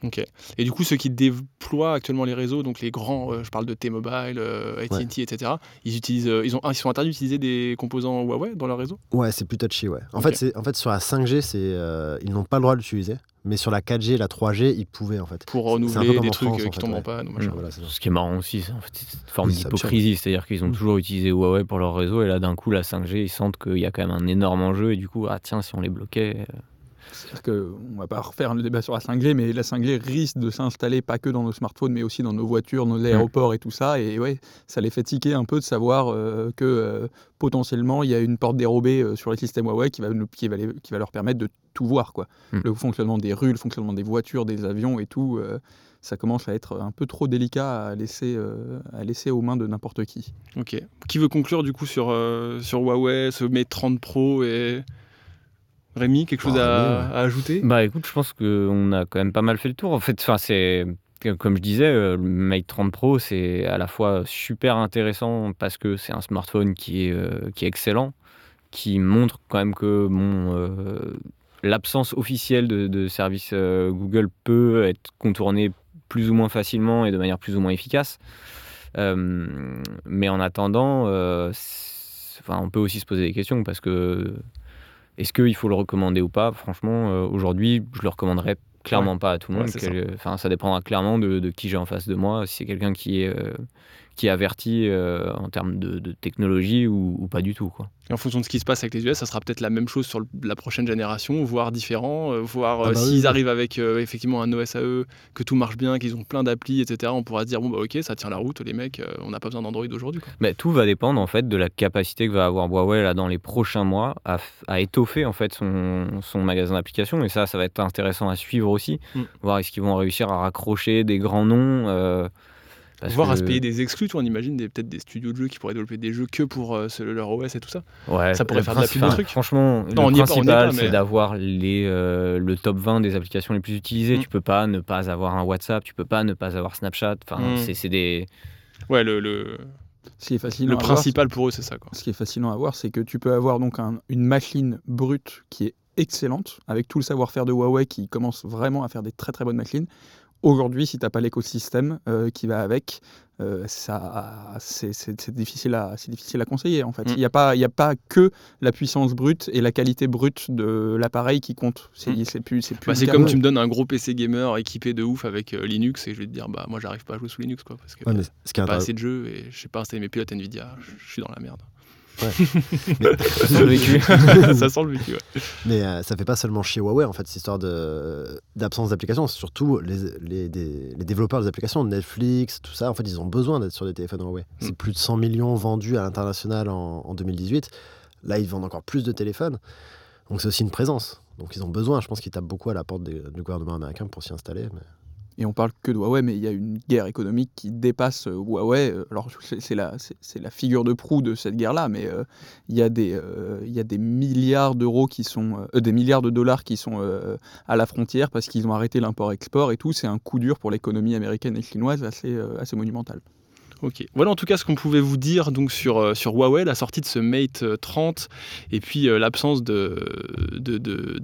Ok. Et du coup, ceux qui déploient actuellement les réseaux, donc les grands, euh, je parle de T-Mobile, euh, AT&T, etc., ils, utilisent, euh, ils, ont, ils sont interdits d'utiliser des composants Huawei dans leur réseau Ouais, c'est plus touchy, ouais. En, fait, c'est, en fait, sur la 5G, c'est, ils n'ont pas le droit de l'utiliser. Mais sur la 4G et la 3G, ils pouvaient, en fait. pour renouveler des en trucs France, euh, qui tombent en ouais. panne. ou Mm. machin. Voilà, c'est ça. Ce qui est marrant aussi, c'est en fait, c'est une forme d'hypocrisie, c'est-à-dire qu'ils ont Mm. toujours utilisé Huawei pour leur réseau et là d'un coup la 5G ils sentent qu'il y a quand même un énorme enjeu et du coup ah tiens si on les bloquait euh, C'est-à-dire qu'on va pas refaire le débat sur la 5G, mais la 5G risque de s'installer pas que dans nos smartphones, mais aussi dans nos voitures, nos aéroports et tout ça. Et ouais, ça les fait tiquer un peu de savoir euh, que euh, potentiellement il y a une porte dérobée euh, sur les systèmes Huawei qui va, nous- qui, va les- qui va leur permettre de tout voir. Quoi. Mm. Le fonctionnement des rues, le fonctionnement des voitures, des avions et tout, ça commence à être un peu trop délicat à laisser, à laisser aux mains de n'importe qui. Ok. Qui veut conclure du coup sur, sur Huawei, ce Mate 30 Pro et. Rémi, quelque chose Ah, à, Rémi, ouais. à ajouter? Bah écoute, je pense qu'on a quand même pas mal fait le tour. En fait, enfin, c'est comme je disais, euh, le Mate 30 Pro, c'est à la fois super intéressant parce que c'est un smartphone qui est, euh, qui est excellent, qui montre quand même que bon, euh, l'absence officielle de, de service euh, Google peut être contournée plus ou moins facilement et de manière plus ou moins efficace. Euh, mais en attendant, euh, enfin, on peut aussi se poser des questions parce que est-ce qu'il faut le recommander ou pas? Franchement, euh, aujourd'hui, je le recommanderais clairement pas à tout le monde. Quel- Enfin, ça dépendra clairement de, de qui j'ai en face de moi. Si c'est quelqu'un qui est euh, qui est averti euh, en termes de, de technologie ou, ou pas du tout, quoi. Et en fonction de ce qui se passe avec les US, ça sera peut-être la même chose sur le- la prochaine génération, voire différent, euh, voire Ah euh, bah s'ils oui, arrivent avec euh, effectivement un OS à eux, que tout marche bien, qu'ils ont plein d'applis, etc. On pourra se dire bon bah ok, ça tient la route, les mecs, euh, on n'a pas besoin d'Android aujourd'hui. Mais tout va dépendre en fait de la capacité que va avoir Huawei là dans les prochains mois à, étoffer en fait son, son magasin d'applications et ça ça va être intéressant à suivre aussi Mm. voir est-ce qu'ils vont réussir à raccrocher des grands noms euh, parce Voire à se payer des exclus, tu vois, on imagine peut-être des studios de jeux qui pourraient développer des jeux que pour euh, leur OS et tout ça. Ouais, Ça pourrait faire de la pub de trucs. Franchement, Non, le principal, mais- c'est d'avoir les, euh, le top 20 des applications les plus utilisées. Mm. Tu peux pas ne pas avoir un WhatsApp, tu peux pas ne pas avoir Snapchat. Enfin, Mm. c'est des. Ouais, le, le, Ce qui est fascinant le à voir, principal pour eux, c'est ça. Quoi. Ce qui est fascinant à voir, c'est que tu peux avoir donc un- une machine brute qui est excellente, avec tout le savoir-faire de Huawei qui commence vraiment à faire des très très bonnes machines. Aujourd'hui, si tu n'as pas l'écosystème euh, qui va avec, euh, ça, c'est, difficile à, c'est difficile à conseiller en fait. Mm. Il n'y a, pas- il y a pas que la puissance brute et la qualité brute de l'appareil qui compte. C'est, Mm. plus, c'est plus Bah, comme tu me donnes un gros PC gamer équipé de ouf avec euh, Linux et je vais te dire bah moi j'arrive pas à jouer sous Linux quoi parce que Ouais, mais ce qui est pas assez de jeux et je sais pas installer mes pilotes Nvidia, je suis dans la merde. Ça sent le vécu. ça sent le vécu, ouais. Mais euh, ça fait pas seulement chez Huawei, en fait, cette histoire de- d'absence d'applications. C'est surtout les, les, des- les développeurs des applications, Netflix, tout ça. En fait, ils ont besoin d'être sur des téléphones Huawei. C'est Mm. plus de 100 millions vendus à l'international en, en 2018. Là, ils vendent encore plus de téléphones. Donc, c'est aussi une présence. Donc, ils ont besoin. Je pense qu'ils tapent beaucoup à la porte des- du gouvernement américain pour s'y installer. mais- Et on parle que de Huawei, mais il y a une guerre économique qui dépasse euh, Huawei. Euh, Alors, c'est la, figure de proue de cette guerre-là, mais euh, il y, a des, milliards d'euros qui sont. des milliards de dollars qui sont à la frontière parce qu'ils ont arrêté l'import-export et tout. C'est un coup dur pour l'économie américaine et chinoise assez, assez monumental. Ok. Voilà en tout cas ce qu'on pouvait vous dire donc sur, euh, sur Huawei, la sortie de ce Mate euh, 30 et puis euh, l'absence de,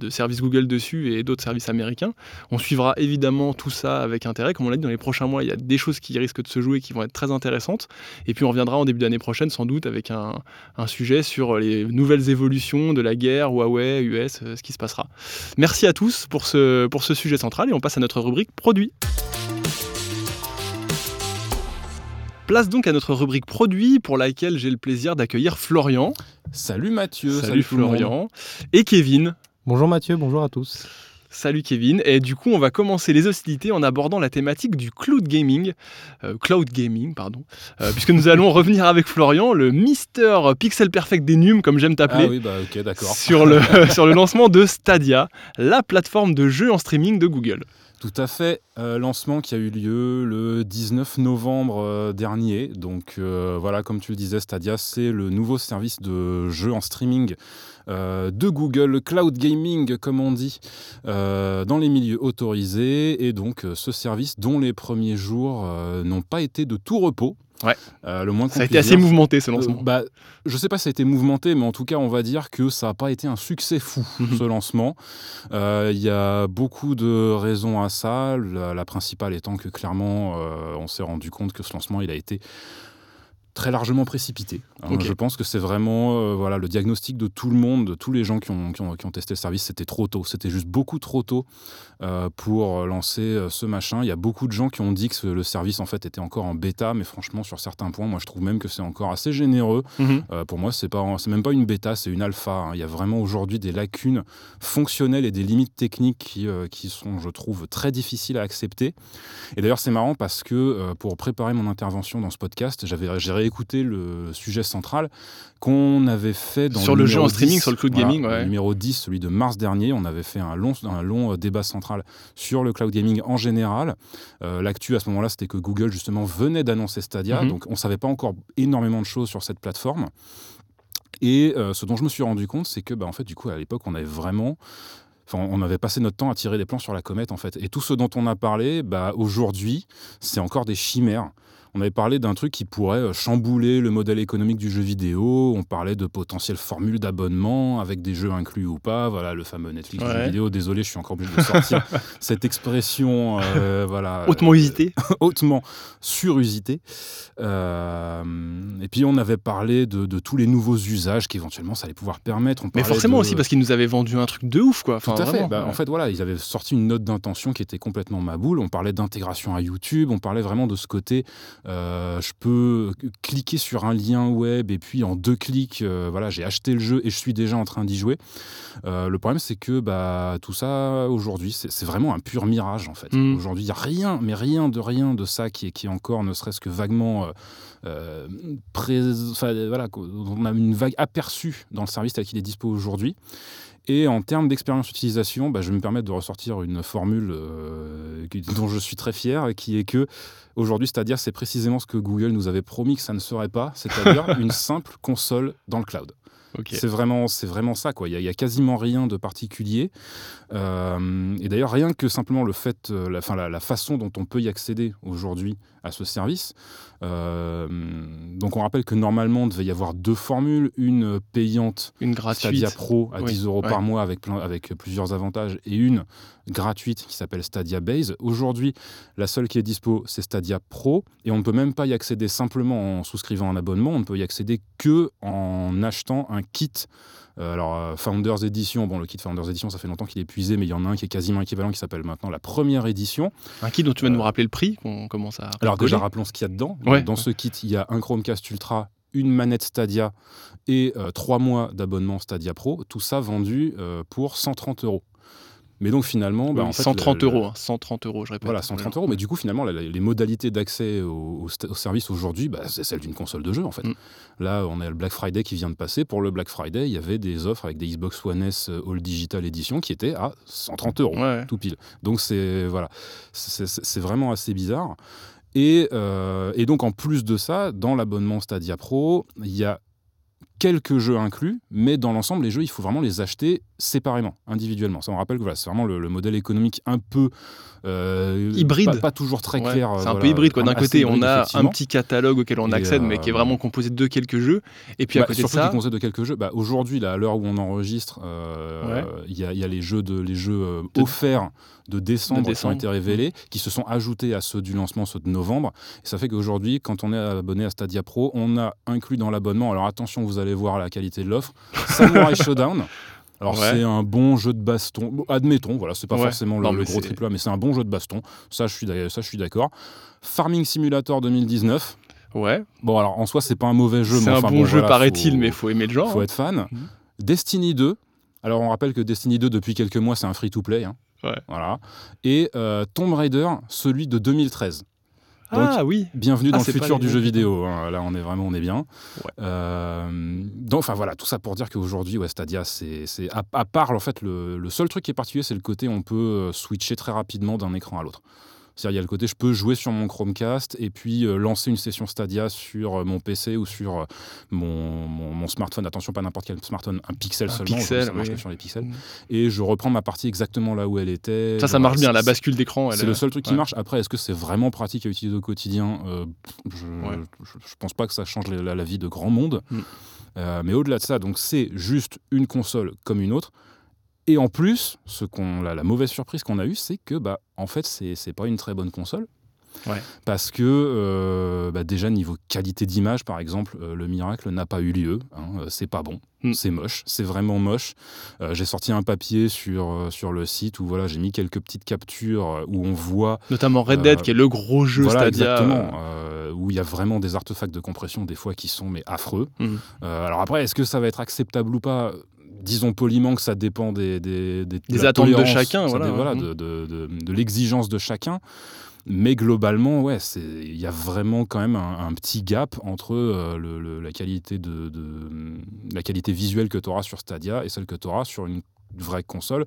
services Google dessus et d'autres services américains. On suivra évidemment tout ça avec intérêt. Comme on l'a dit, dans les prochains mois, il y a des choses qui risquent de se jouer qui vont être très intéressantes. Et puis on reviendra en début d'année prochaine sans doute avec un, sujet sur les nouvelles évolutions de la guerre Huawei, US, euh, ce qui se passera. Merci à tous pour ce, pour ce sujet central et on passe à notre rubrique produit. Place donc à notre rubrique produit pour laquelle j'ai le plaisir d'accueillir Florian. Salut Mathieu, Salut. Florian. Et Kevin. Bonjour Mathieu, bonjour à tous. Salut Kevin. Et du coup, on va commencer les hostilités en abordant la thématique du cloud gaming, euh, cloud gaming, pardon, euh, puisque nous allons revenir avec Florian, le Mister Pixel Perfect des Num, comme j'aime t'appeler, Ah oui, bah ok, d'accord. sur le sur le lancement de Stadia, la plateforme de jeux en streaming de Google. Tout à fait. Euh, lancement qui a eu lieu le 19 novembre euh, dernier. Donc euh, voilà, comme tu le disais, Stadia, c'est le nouveau service de jeu en streaming de Google, le cloud gaming, comme on dit, dans les milieux autorisés. Et donc ce service dont les premiers jours n'ont pas été de tout repos. Ouais. Euh, le moins qu'on Ça a été assez dire. mouvementé ce Euh, lancement. bah, je sais pas si ça a été mouvementé, mais en tout cas, on va dire que ça n'a pas été un succès fou, Mhm. ce lancement. Euh, Il y a beaucoup de raisons à ça. La, la principale étant que clairement, euh, on s'est rendu compte que ce lancement, il a été très largement précipité. Hein. Je pense que c'est vraiment euh, voilà, le diagnostic de tout le monde, de tous les gens qui ont, qui ont, qui ont testé le service, c'était trop tôt. C'était juste beaucoup trop tôt euh, pour lancer euh, ce machin. Il y a beaucoup de gens qui ont dit que ce- le service en fait était encore en bêta, mais franchement sur certains points, moi je trouve même que c'est encore assez généreux. Mhm. Euh, pour moi, c'est pas, c'est même pas une bêta, c'est une alpha. hein. Il y a vraiment aujourd'hui des lacunes fonctionnelles et des limites techniques qui, qui sont, je trouve, très difficiles à accepter. Et d'ailleurs, c'est marrant parce que pour préparer mon intervention dans ce podcast, j'avais, j'ai réécouté le sujet central qu'on avait fait dans Sur le jeu numéro en streaming, 10, sur le cloud voilà, gaming, ouais. le numéro 10, celui de mars dernier. On avait fait un long, un long euh, débat central sur le cloud gaming en général. Euh, L'actu à ce moment-là, c'était que Google, justement, venait d'annoncer Stadia. Mhm. Donc, on savait pas encore énormément de choses sur cette plateforme. Et euh, ce dont je me suis rendu compte, c'est que, bah, en fait, du coup, à l'époque, on avait vraiment. Enfin, on avait passé notre temps à tirer des plans sur la comète, en fait. Et tout ce dont on a parlé, bah, aujourd'hui, c'est encore des chimères. On avait parlé d'un truc qui pourrait euh, chambouler le modèle économique du jeu vidéo. On parlait de potentielles formules d'abonnement avec des jeux inclus ou pas. Voilà, le fameux Netflix du Ouais. jeu vidéo. Désolé, je suis encore obligé de sortir cette expression. euh, voilà, Hautement euh, usité. hautement surusité. Euh, et puis on avait parlé de, de tous les nouveaux usages qu'éventuellement ça allait pouvoir permettre. On Mais forcément de- aussi parce qu'ils nous avaient vendu un truc de ouf quoi. Enfin, tout à fait. Bah, ouais. En fait, voilà, ils avaient sorti une note d'intention qui était complètement maboule. On parlait d'intégration à YouTube. On parlait vraiment de ce côté. Euh, je peux cliquer sur un lien web et puis en deux clics, euh, voilà, j'ai acheté le jeu et je suis déjà en train d'y jouer. Euh, le problème, c'est que bah, tout ça aujourd'hui, c'est vraiment un pur mirage en fait. Mm. Aujourd'hui, il n'y a rien, mais rien de rien de ça qui est, qui est encore, ne serait-ce que vaguement. voilà, on a une vague aperçue dans le service tel qu'il est dispo aujourd'hui. Et en termes d'expérience utilisation, bah, je vais me permettre de ressortir une formule euh, dont je suis très fier, qui est que aujourd'hui, c'est-à-dire, c'est précisément ce que Google nous avait promis que ça ne serait pas, c'est-à-dire une simple console dans le cloud. C'est vraiment, c'est vraiment ça. Quoi. Il n'y a, il y a quasiment rien de particulier. Euh, et d'ailleurs, rien que simplement le fait, euh, la, la façon dont on peut y accéder aujourd'hui à ce service. Euh, donc, on rappelle que normalement, il devait y avoir deux formules, une payante Une gratuite. Stadia Pro à Oui, 10 euros ouais. par mois avec, plein, avec plusieurs avantages et une gratuite qui s'appelle Stadia Base. Aujourd'hui, la seule qui est dispo, c'est Stadia Pro et on ne peut même pas y accéder simplement en souscrivant un abonnement, on ne peut y accéder que en achetant un kit. Euh, alors, euh, Founders Edition, bon, le kit Founders Edition, ça fait longtemps qu'il est épuisé, mais il y en a un qui est quasiment équivalent qui s'appelle maintenant la première édition. Un kit dont tu vas Euh, nous rappeler le prix qu'on commence à. Alors, déjà, rappelons ce qu'il y a dedans. Ouais. Dans ce kit, il y a un Chromecast Ultra, une manette Stadia et euh, trois mois d'abonnement Stadia Pro, tout ça vendu euh, pour 130 euros. Mais donc finalement, bah, Oui, en fait, 130 le- le- euros, hein, 130 euros, je répète. Voilà, 130 euros. Mais du coup, finalement, la- la- les modalités d'accès au, au service aujourd'hui, bah, c'est celle d'une console de jeu, en fait. Mm. Là, on a le Black Friday qui vient de passer. Pour le Black Friday, il y avait des offres avec des Xbox One S euh, All Digital Edition qui étaient à 130 euros, Ouais. tout pile. Donc, c'est voilà, c'est vraiment assez bizarre. Et, euh, et donc, en plus de ça, dans l'abonnement Stadia Pro, il y a quelques jeux inclus, mais dans l'ensemble, les jeux, il faut vraiment les acheter séparément, individuellement. Ça me rappelle que voilà, c'est vraiment le, le modèle économique un peu euh, Hybride. pas, pas toujours très Ouais, clair. c'est un voilà, peu hybride. quoi. D'un côté, on hybride, a un petit catalogue auquel on Et, accède, mais qui est euh, vraiment composé de quelques jeux. Et puis à Bah, côté de surtout ça, conseille de quelques jeux. Bah, Aujourd'hui, là, à l'heure où on enregistre, euh, il y, a, il y a les jeux, de, les jeux euh, De- offerts de décembre, de qui ont décembre. été révélés, qui se sont ajoutés à ceux du lancement, ceux de novembre. Et ça fait qu'aujourd'hui, quand on est abonné à Stadia Pro, on a inclus dans l'abonnement, alors attention, vous allez voir la qualité de l'offre, Samurai Showdown. Alors Ouais. c'est un bon jeu de baston, admettons, voilà, c'est pas Ouais. forcément le, Non, le mais gros triple A, mais c'est un bon jeu de baston. Ça, je suis d'ailleurs- ça, je suis d'accord. Farming Simulator 2019. ouais, Bon, alors en soi, c'est pas un mauvais jeu, c'est un enfin, bon jeu, voilà, paraît-il, mais faut aimer le genre. faut hein. être fan. Mhm. Destiny 2. Alors on rappelle que Destiny 2 depuis quelques mois c'est un free-to-play. hein. Ouais. Voilà. Et euh, Tomb Raider, celui de 2013. Donc, ah oui, Bienvenue Ah, dans le c'est pas futur du jeu vidéo. hein. Là on est vraiment on est bien. Ouais. Euh, donc enfin voilà tout ça pour dire qu'aujourd'hui ouais, Stadia c'est à part en fait le, le seul truc qui est particulier c'est le côté on peut euh, switcher très rapidement d'un écran à l'autre. C'est-à-dire, il y a le côté, je peux jouer sur mon Chromecast et puis euh, lancer une session Stadia sur euh, mon PC ou sur euh, mon, mon- mon smartphone. Attention, pas n'importe quel smartphone, un Pixel Un seulement. Pixel, ça marche oui. sur les Pixels. Mhm. Et je reprends ma partie exactement là où elle était. ça, ça marche bien. La bascule d'écran, C'est est- le seul truc qui marche. Après, est-ce que c'est vraiment pratique à utiliser au quotidien? Je, Ouais. je, je pense pas que ça change la, la vie de grand monde. Mm. Euh, mais au-delà de ça, donc c'est juste une console comme une autre. Et en plus, ce qu'on, la, la mauvaise surprise qu'on a eue, c'est que bah, en fait, c'est, pas une très bonne console. Ouais. Parce que euh, bah, déjà niveau qualité d'image, par exemple, euh, le miracle n'a pas eu lieu. hein, euh, c'est pas bon, Mm. c'est moche, c'est vraiment moche. J'ai sorti un papier sur, sur le site où voilà, j'ai mis quelques petites captures où on voit Notamment Red Dead, qui est le gros jeu voilà, Stadia. exactement, où il y a vraiment des artefacts de compression des fois qui sont mais affreux. Euh, alors après, est-ce que ça va être acceptable ou pas? Disons poliment que ça dépend des, des, des- attentes de chacun, voilà, Mhm. de, de- de- de l'exigence de chacun. Mais globalement, ouais, il y a vraiment quand même un, un petit gap entre euh, le- le- la, qualité de, de- la qualité visuelle que tu auras sur Stadia et celle que tu auras sur une vraie console.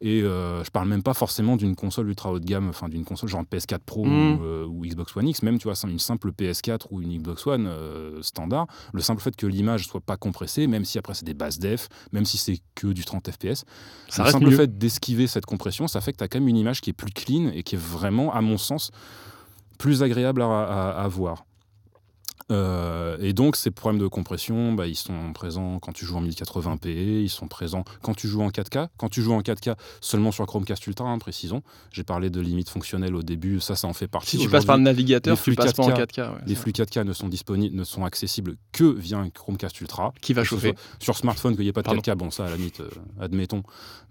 Et euh, je parle même pas forcément d'une console ultra haut de gamme, enfin d'une console genre PS4 Pro Mm. ou, euh, ou Xbox One X, même tu vois, une simple PS4 ou une Xbox One euh, standard. Le simple fait que l'image soit pas compressée, même si après c'est des bases def, même si c'est que du 30 FPS, Ça le simple mieux. fait d'esquiver cette compression, ça fait que tu as quand même une image qui est plus clean et qui est vraiment, à mon sens, plus agréable à, à- à voir. Euh, et donc ces problèmes de compression, bah, ils sont présents quand tu joues en 1080p, ils sont présents quand tu joues en 4K. Quand tu joues en 4K, seulement sur Chromecast Ultra, hein, précisons. J'ai parlé de limites fonctionnelles au début, ça, ça en fait partie. Si tu passes par le navigateur, les tu flux passes pas en 4K, 4K. ouais, les flux 4K ne sont disponibles, ne sont accessibles que via un Chromecast Ultra. Qui va chauffer. Sur smartphone, qu'il n'y ait pas de Pardon. 4K, bon, ça, à la limite, euh, admettons.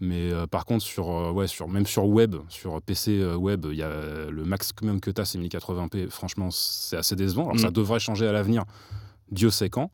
Mais euh, par contre, sur, ouais, sur, même sur web, sur PC web, il y a le maximum que tu as, c'est 1080p. Franchement, c'est assez décevant. Alors, Mm. ça devrait changer à l'avenir. Dieu sait quand.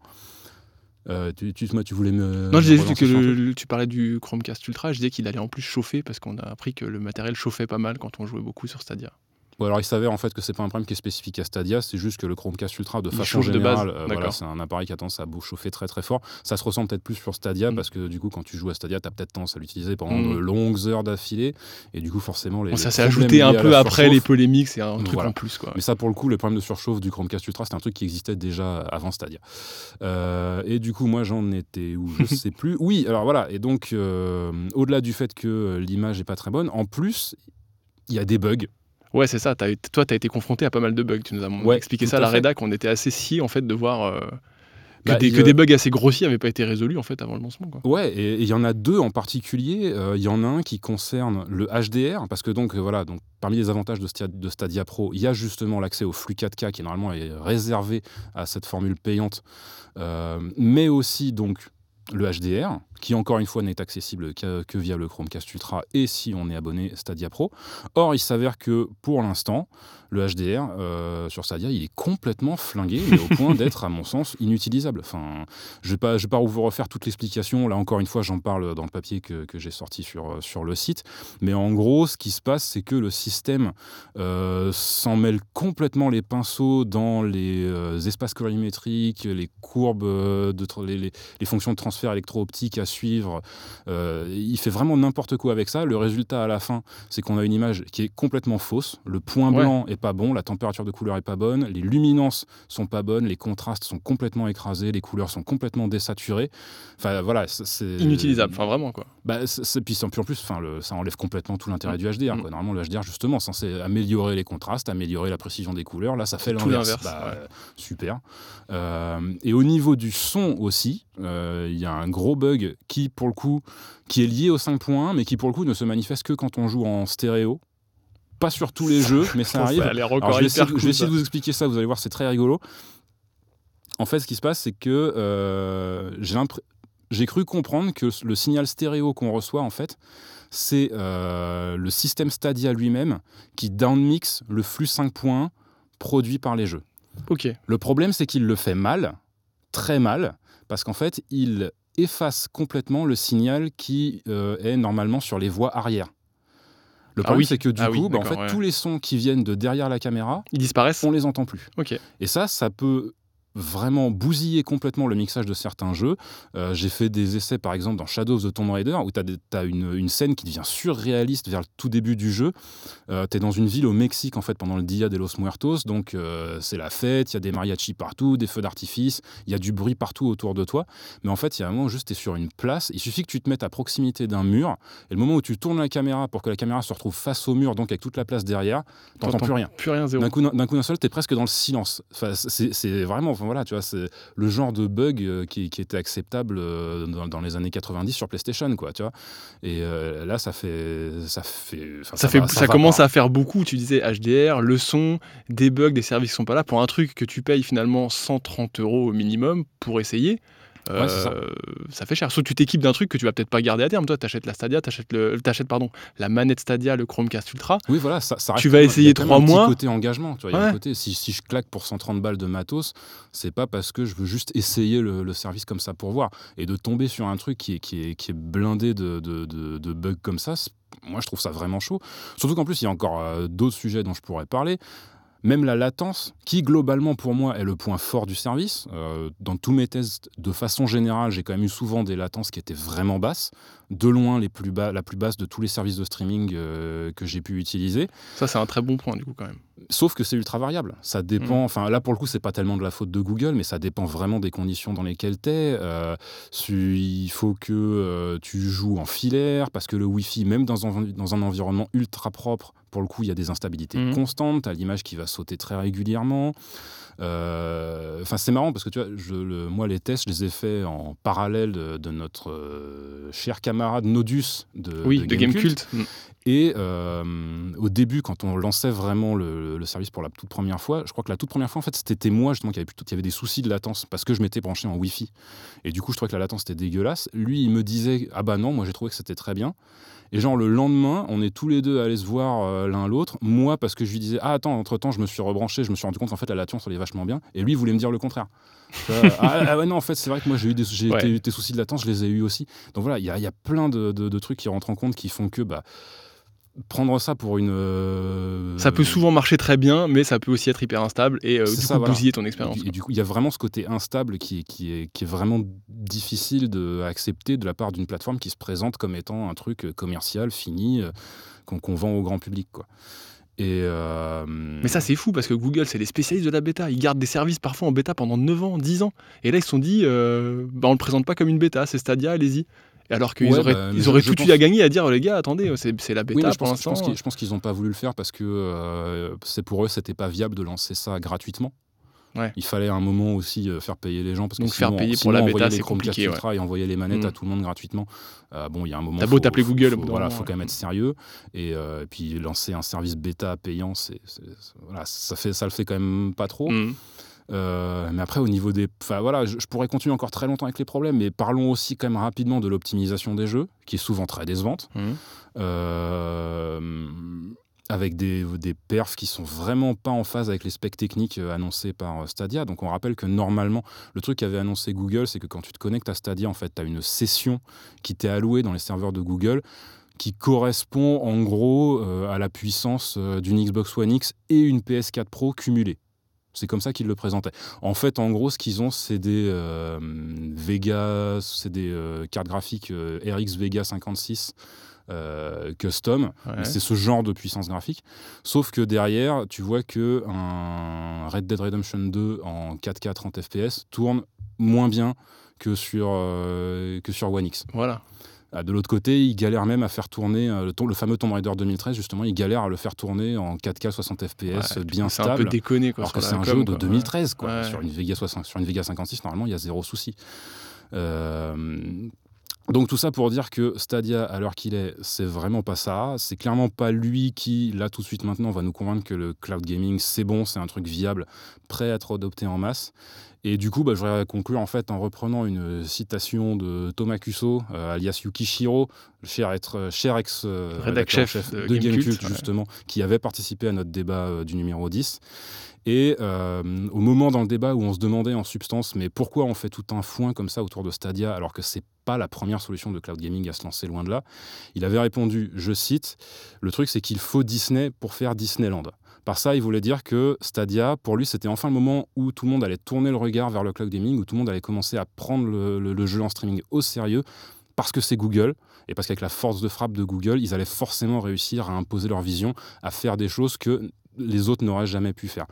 Euh, tu, tu, moi, tu voulais me. Non, je disais juste relancer que le- tu parlais du Chromecast Ultra, je disais qu'il allait en plus chauffer parce qu'on a appris que le matériel chauffait pas mal quand on jouait beaucoup sur Stadia. Bon, alors il s'avère en fait que c'est pas un problème qui est spécifique à Stadia, c'est juste que le Chromecast Ultra, de Il façon générale, euh, voilà, c'est un appareil qui a tendance à chauffer très très fort. Ça se ressent peut-être plus sur Stadia Mm. parce que du coup, quand tu joues à Stadia, tu as peut-être tendance à l'utiliser pendant Mm. de longues heures d'affilée et du coup, forcément, les. Bon, ça s'est ajouté un peu après les polémiques, c'est un truc Voilà. en plus. Quoi. mais ça, pour le coup, le problème de surchauffe du Chromecast Ultra, c'est un truc qui existait déjà avant Stadia. Euh, et du coup, moi, j'en étais où? Je sais plus. Oui, alors voilà. Et donc, euh, au-delà du fait que l'image est pas très bonne, en plus, il y a des bugs. Ouais, c'est ça. toi, tu as été confronté à pas mal de bugs. Tu nous as Ouais, expliqué ça à la fait. rédac. On était assez sciés en fait de voir euh, que, Bah, des, que bugs assez grossiers n'avaient pas été résolus en fait avant le lancement. Quoi. Ouais, et il y en a deux en particulier. Euh, Il y en a un qui concerne le HDR, parce que donc euh, voilà, donc parmi les avantages de Stadia, de Stadia Pro, il y a justement l'accès au flux 4K qui normalement est réservé à cette formule payante, mais aussi donc le HDR, qui encore une fois n'est accessible que, via le Chromecast Ultra et si on est abonné Stadia Pro. Or, il s'avère que pour l'instant, le HDR euh, sur Stadia, il est complètement flingué, mais au point d'être, à mon sens, inutilisable. Enfin, je ne vais, pas- vous refaire toute l'explication. Là, encore une fois, j'en parle dans le papier que, j'ai sorti sur, euh, sur le site. Mais en gros, ce qui se passe, c'est que le système euh, s'en mêle complètement les pinceaux dans les espaces colorimétriques, les courbes, les- les fonctions de transfert électro-optique à suivre. Euh, il fait vraiment n'importe quoi avec ça. Le résultat à la fin, c'est qu'on a une image qui est complètement fausse. Le point Ouais. blanc est pas bon, la température de couleur est pas bonne, les luminances sont pas bonnes, les contrastes sont complètement écrasés, les couleurs sont complètement désaturées. Enfin voilà, c'est- Inutilisable, enfin vraiment quoi. bah, c'est- puis, en plus, enfin, ça enlève complètement tout l'intérêt du HDR. Mm. Quoi. Normalement, le HDR, justement, censé améliorer les contrastes, améliorer la précision des couleurs. Là, ça fait l'inverse. Bah, ouais. euh, Super. Euh, et au niveau du son aussi, euh, il y a un gros bug qui, pour le coup, qui est lié au 5.1, mais qui, pour le coup, ne se manifeste que quand on joue en stéréo. Pas sur tous les jeux, mais ça arrive. Ça Alors, je vais essayer, de- je vais cool, essayer ça. de vous expliquer ça, vous allez voir, c'est très rigolo. En fait, ce qui se passe, c'est que euh, j'ai cru comprendre que le signal stéréo qu'on reçoit, en fait, c'est euh, le système Stadia lui-même qui downmix le flux 5.1 produit par les jeux. Ok. Le problème, c'est qu'il le fait mal, très mal, parce qu'en fait, il efface complètement le signal qui euh, est normalement sur les voies arrière. Le Ah problème, oui. c'est que du Ah coup, oui, bah, en fait, ouais. tous les sons qui viennent de derrière la caméra, Ils disparaissent on les entend plus. Ok. Et ça, ça peut vraiment bousiller complètement le mixage de certains jeux. Euh, J'ai fait des essais, par exemple, dans Shadow of the Tomb Raider, où tu as, une, une scène qui devient surréaliste vers le tout début du jeu. Euh, tu es dans une ville au Mexique, en fait, pendant le Dia de los Muertos, donc euh, c'est la fête, il y a des mariachis partout, des feux d'artifice, il y a du bruit partout autour de toi. Mais en fait, il y a un moment juste, tu es sur une place, il suffit que tu te mettes à proximité d'un mur, et le moment où tu tournes la caméra pour que la caméra se retrouve face au mur, donc avec toute la place derrière, t'entends plus rien. Plus rien, zéro. D'un coup, d'un seul, t'es presque dans le silence. Enfin, c'est vraiment, enfin, voilà, tu vois, c'est le genre de bug euh, qui, qui était acceptable euh, dans, dans les années 90 sur PlayStation, quoi, tu vois. Et euh, là, ça fait, ça fait, Ça, fait, va- ça, commence pas. à faire beaucoup. Tu disais HDR, le son, des bugs, des services qui sont pas là pour un truc que tu payes finalement 130 euros au minimum pour essayer. Ouais, c'est ça. euh, ça fait cher. Sauf que tu t'équipes d'un truc que tu vas peut-être pas garder à terme. Toi, t'achètes la Stadia, t'achètes le, t'achètes pardon la manette Stadia, le Chromecast Ultra. Oui, voilà, ça, ça Tu vas essayer il y a quand même trois mois. côté engagement, tu vois. il y a un côté, si, si je claque pour 130 balles de matos, c'est pas parce que je veux juste essayer le, le service comme ça pour voir. Et de tomber sur un truc qui est, qui est, qui est blindé de, de, de- de bugs comme ça, moi je trouve ça vraiment chaud. Surtout qu'en plus, il y a encore euh, d'autres sujets dont je pourrais parler. Même la latence, qui globalement pour moi est le point fort du service. Euh, dans tous mes tests, de façon générale, j'ai quand même eu souvent des latences qui étaient vraiment basses, de loin les plus bas, la plus basse de tous les services de streaming euh, que j'ai pu utiliser. Ça, c'est un très bon point du coup quand même. Sauf que c'est ultra variable. Ça dépend. Enfin, là pour le coup, c'est pas tellement de la faute de Google, mais ça dépend vraiment des conditions dans lesquelles tu es. il faut que euh, tu joues en filaire parce que le Wi-Fi, même dans un, dans un environnement ultra propre, pour le coup, il y a des instabilités Mhm. constantes. Tu as l'image qui va sauter très régulièrement. Euh, Enfin, c'est marrant parce que tu vois, je, le- moi, les tests, je les ai faits en parallèle de, de notre euh, cher camarade Nodus de, oui, de de Gamecult. Mm. et euh, au début, quand on lançait vraiment le, le service pour la toute première fois, je crois que la toute première fois, en fait, c'était moi justement qui avait, plutôt, qui avait des soucis de latence parce que je m'étais branché en Wi-Fi. Et du coup, je trouvais que la latence était dégueulasse. Lui, il me disait Ah bah non, moi j'ai trouvé que c'était très bien. Et genre le lendemain, on est tous les deux à aller se voir euh, l'un l'autre. Moi, parce que je lui disais Ah attends, entre temps, je me suis rebranché, je me suis rendu compte qu'en fait la latence elle est vachement bien. Et lui, il voulait me dire le contraire. Ah, ah ouais, non, en fait, c'est vrai que moi j'ai eu des, j'ai Ouais. été- des soucis de latence, je les ai eu aussi. Donc voilà, il y y a plein de, de- de trucs qui rentrent en compte qui font que bah, prendre ça pour une. euh, Ça peut souvent marcher très bien, mais ça peut aussi être hyper instable et euh, du ça, coup voilà. bousiller ton expérience. et du coup, il y a vraiment ce côté instable qui est, qui est, qui est vraiment difficile de, accepter de la part d'une plateforme qui se présente comme étant un truc euh, commercial, fini, euh, qu'on vend au grand public. Quoi. Et, euh, Mais ça, c'est fou parce que Google, c'est les spécialistes de la bêta. Ils gardent des services parfois en bêta pendant 9 ans, 10 ans. Et là, ils se sont dit, euh, bah, on le présente pas comme une bêta, c'est Stadia, allez-y. Alors qu'ils Ouais, auraient, bah, mais ils je- auraient je tout de suite à gagner à dire, les gars, attendez, c'est c'est la bêta oui, pour pense, je pense l'instant. qu'ils je pense qu'ils n'ont pas voulu le faire parce que euh, c'est pour eux, c'était pas viable de lancer ça gratuitement. Ouais. Il fallait à un moment aussi euh, faire payer les gens parce que Donc faire sinon, payer pour sinon, la bêta, c'est compliqué, ouais. Et envoyer les manettes Mm. à tout le monde gratuitement. Euh, bon, il y a un moment. T'as beau t'appeler Google, faut- voilà, moment, faut quand même être sérieux et euh, puis lancer un service bêta payant, c'est voilà, ça fait ça le fait quand même pas trop. Mhm. Euh, mais après, au niveau des. Enfin voilà, je, je pourrais continuer encore très longtemps avec les problèmes, mais parlons aussi quand même rapidement de l'optimisation des jeux, qui est souvent très décevante. Mhm. Euh, avec des, des perfs qui sont vraiment pas en phase avec les specs techniques euh, annoncés par Stadia. Donc on rappelle que normalement, le truc qu'avait annoncé Google, c'est que quand tu te connectes à Stadia, en fait, tu as une session qui t'est allouée dans les serveurs de Google qui correspond en gros euh, à la puissance d'une Xbox One X et une PS4 Pro cumulée. C'est comme ça qu'ils le présentaient. En fait, en gros, ce qu'ils ont, c'est des euh, Vega, c'est des euh, cartes graphiques euh, RX Vega 56 euh, custom. Ouais. C'est ce genre de puissance graphique. Sauf que derrière, tu vois que un Red Dead Redemption 2 en 4K 30 FPS tourne moins bien que sur, euh, que sur One X. Voilà. Ah, de l'autre côté, ils galèrent même à faire tourner euh, le, fameux Tomb Raider 2013, justement, ils galèrent à le faire tourner en 4K 60 FPS Ouais, bien c'est un peu stable. déconné quoi. Alors que c'est un com, jeu de quoi. 2013, quoi. Ouais. Sur, une Vega 60, sur une Vega 56, normalement, il y a zéro souci. Euh, donc tout ça pour dire que Stadia, à l'heure qu'il est, c'est vraiment pas ça. C'est clairement pas lui qui, là tout de suite maintenant, va nous convaincre que le cloud gaming, c'est bon, c'est un truc viable, prêt à être adopté en masse. Et du coup, bah, je voudrais conclure en fait en reprenant une citation de Thomas Cusso, euh, alias Yukishiro, cher, être, cher ex euh, Rédac rédacteur en chef de de Gamecult, Gamecult, ouais. justement, qui avait participé à notre débat euh, du numéro 10. Et euh, au moment dans le débat où on se demandait en substance, mais pourquoi on fait tout un foin comme ça autour de Stadia alors que c'est pas la première solution de cloud gaming à se lancer loin de là, il avait répondu, je cite, le truc c'est qu'il faut Disney pour faire Disneyland. Par ça, il voulait dire que Stadia, pour lui, c'était enfin le moment où tout le monde allait tourner le regard vers le cloud gaming, où tout le monde allait commencer à prendre le, le- jeu en streaming au sérieux, parce que c'est Google, et parce qu'avec la force de frappe de Google, ils allaient forcément réussir à imposer leur vision, à faire des choses que les autres n'auraient jamais pu faire.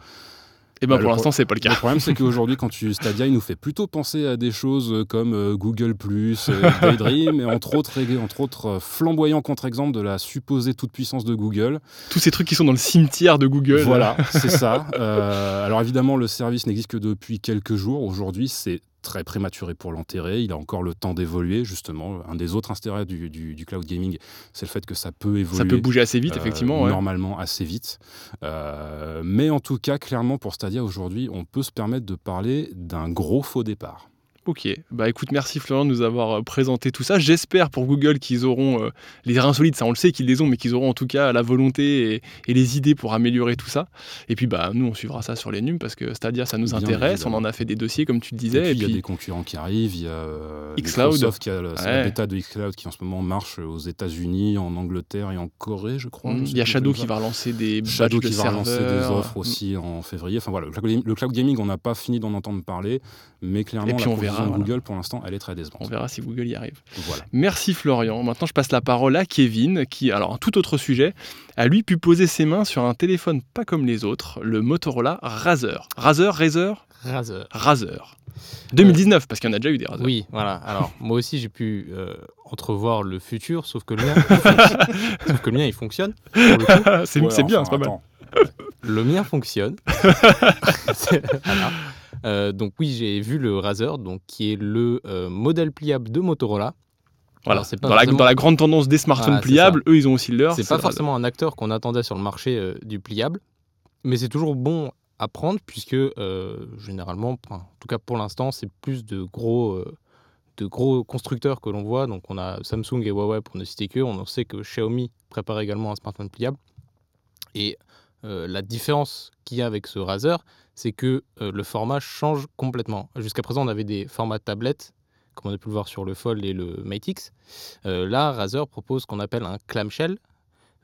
Et ben Bah, pour le l'instant c'est pas le Le cas. problème, c'est qu'aujourd'hui, quand tu Stadia, il nous fait plutôt penser à des choses comme euh, Google euh, Daydream, et entre autres, entre autres euh, flamboyants contre-exemples de la supposée toute-puissance de Google. Tous ces trucs qui sont dans le cimetière de Google. Voilà, c'est ça. Euh, alors évidemment, le service n'existe que depuis quelques jours. Aujourd'hui, c'est très prématuré pour l'enterrer. Il a encore le temps d'évoluer, justement. Un des autres intérêts du, du- du cloud gaming, c'est le fait que ça peut évoluer. Ça peut bouger assez vite euh, effectivement. ouais. Normalement assez vite. Euh, mais en tout cas, clairement, pour Stadia aujourd'hui, on peut se permettre de parler d'un gros faux départ. Ok, bah écoute, merci Florian de nous avoir euh, présenté tout ça. J'espère pour Google qu'ils auront euh, les reins solides, ça on le sait qu'ils les ont, mais qu'ils auront en tout cas la volonté et, et les idées pour améliorer tout ça. Et puis bah nous on suivra ça sur les nums parce que Stadia ça nous Bien intéresse, évidemment. on en a fait des dossiers comme tu le Et disais. puis, Et il y a puis, des concurrents qui arrivent. Il y a euh, Xcloud. Microsoft qui a Ouais. la bêta de Xcloud qui en ce moment marche aux États-Unis, en Angleterre et en Corée, je crois. sais il y a Shadow qui va relancer des Shadow batchs qui de va relancer des serveurs. offres aussi en février. Enfin voilà, le cloud, le cloud gaming, on n'a pas fini d'en entendre parler, mais clairement, Et puis la on verra, voilà. Google, pour l'instant, elle est très On décevante. verra si Google y arrive. Voilà. Merci Florian. Maintenant, je passe la parole à Kevin, qui, alors un tout autre sujet, a lui pu poser ses mains sur un téléphone pas comme les autres, le Motorola Razer. Razer, Razer, Razer. Razer. 2019, parce qu'il y en a déjà eu des Razer. Oui, voilà. Alors, moi aussi, j'ai pu euh, entrevoir le futur, sauf que le mien, sauf que le mien, il fonctionne. c'est Ouais, bien, enfin, c'est pas mal. attends. Le mien fonctionne. Voilà. Euh, donc oui, j'ai vu le Razer, donc qui est le euh, modèle pliable de Motorola. Voilà. Alors, c'est pas dans, la, forcément- dans la grande tendance des smartphones c'est pliables, eux, ils ont aussi le leur. C'est pas forcément un acteur qu'on attendait sur le marché euh, du pliable, mais c'est toujours bon à prendre puisque généralement, en tout cas pour l'instant, c'est plus de gros, de gros constructeurs que l'on voit. Donc on a Samsung et Huawei pour ne citer que. On en sait que Xiaomi prépare également un smartphone pliable. Et euh, la différence qu'il y a avec ce Razer, c'est que euh, le format change complètement. Jusqu'à présent, on avait des formats tablettes, comme on a pu le voir sur le Fold et le Mate X. Euh, là, Razer propose ce qu'on appelle un clamshell.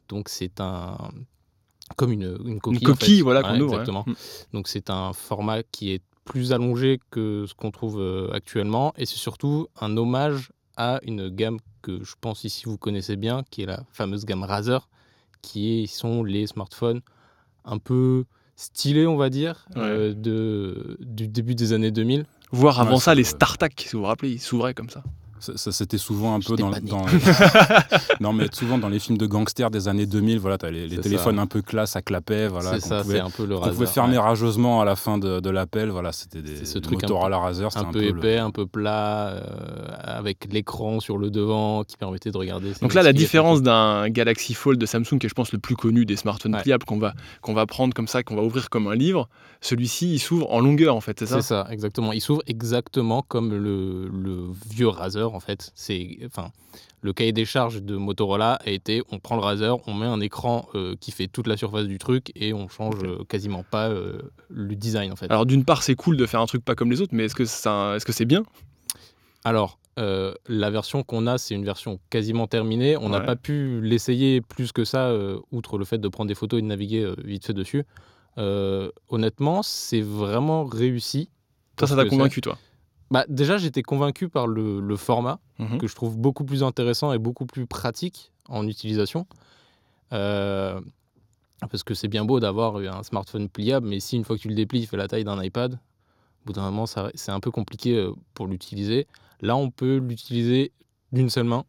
Donc c'est un comme une, une coquille. Une en coquille, fait. voilà. Exactement. Mm. Donc c'est un format qui est plus allongé que ce qu'on trouve euh, actuellement et c'est surtout un hommage à une gamme que je pense ici vous connaissez bien, qui est la fameuse gamme Razer, qui est- sont les smartphones un peu stylés, on va dire, euh, de, du début des années 2000. Voire avant Ouais, ça, les le- StarTAC, si vous vous rappelez, ils s'ouvraient comme ça. Ça, ça, c'était souvent un peu dans, non mais souvent dans les films de gangsters des années 2000 voilà t'as les, téléphones ça. un peu classe à clapet voilà c'est qu'on ça, pouvait, c'est un peu le qu'on Razer. pouvait fermer ouais. rageusement à la fin de, de l'appel voilà c'était des ce truc c'était un peu le- épais, un peu plat, euh, avec l'écran sur le devant qui permettait de regarder. Donc là, la différence d'un Galaxy Fold de Samsung, qui est je pense le plus connu des smartphones Ouais. pliables qu'on va, qu'on va prendre comme ça, qu'on va ouvrir comme un livre, celui-ci, il s'ouvre en longueur en fait, c'est ça? C'est ça, exactement. Il s'ouvre exactement comme le, le vieux Razer, en fait. C'est, enfin, le cahier des charges de Motorola a été on prend le Razer, on met un écran euh, qui fait toute la surface du truc et on change euh, quasiment pas euh, le design, en fait. Alors d'une part, c'est cool de faire un truc pas comme les autres, mais est-ce que, ça, est-ce que c'est bien? Alors, euh, la version qu'on a, c'est une version quasiment terminée. On n'a Ouais. pas pu l'essayer plus que ça, euh, outre le fait de prendre des photos et de naviguer euh, vite fait dessus. Honnêtement, c'est vraiment réussi. Ça, ça t'a convaincu, toi? Bah, déjà, j'étais convaincu par le, le format, Mhm. que je trouve beaucoup plus intéressant et beaucoup plus pratique en utilisation. Euh, parce que c'est bien beau d'avoir un smartphone pliable, mais si une fois que tu le déplies, il fait la taille d'un iPad, au bout d'un moment, c'est un peu compliqué euh, pour l'utiliser. Là, on peut l'utiliser d'une seule main,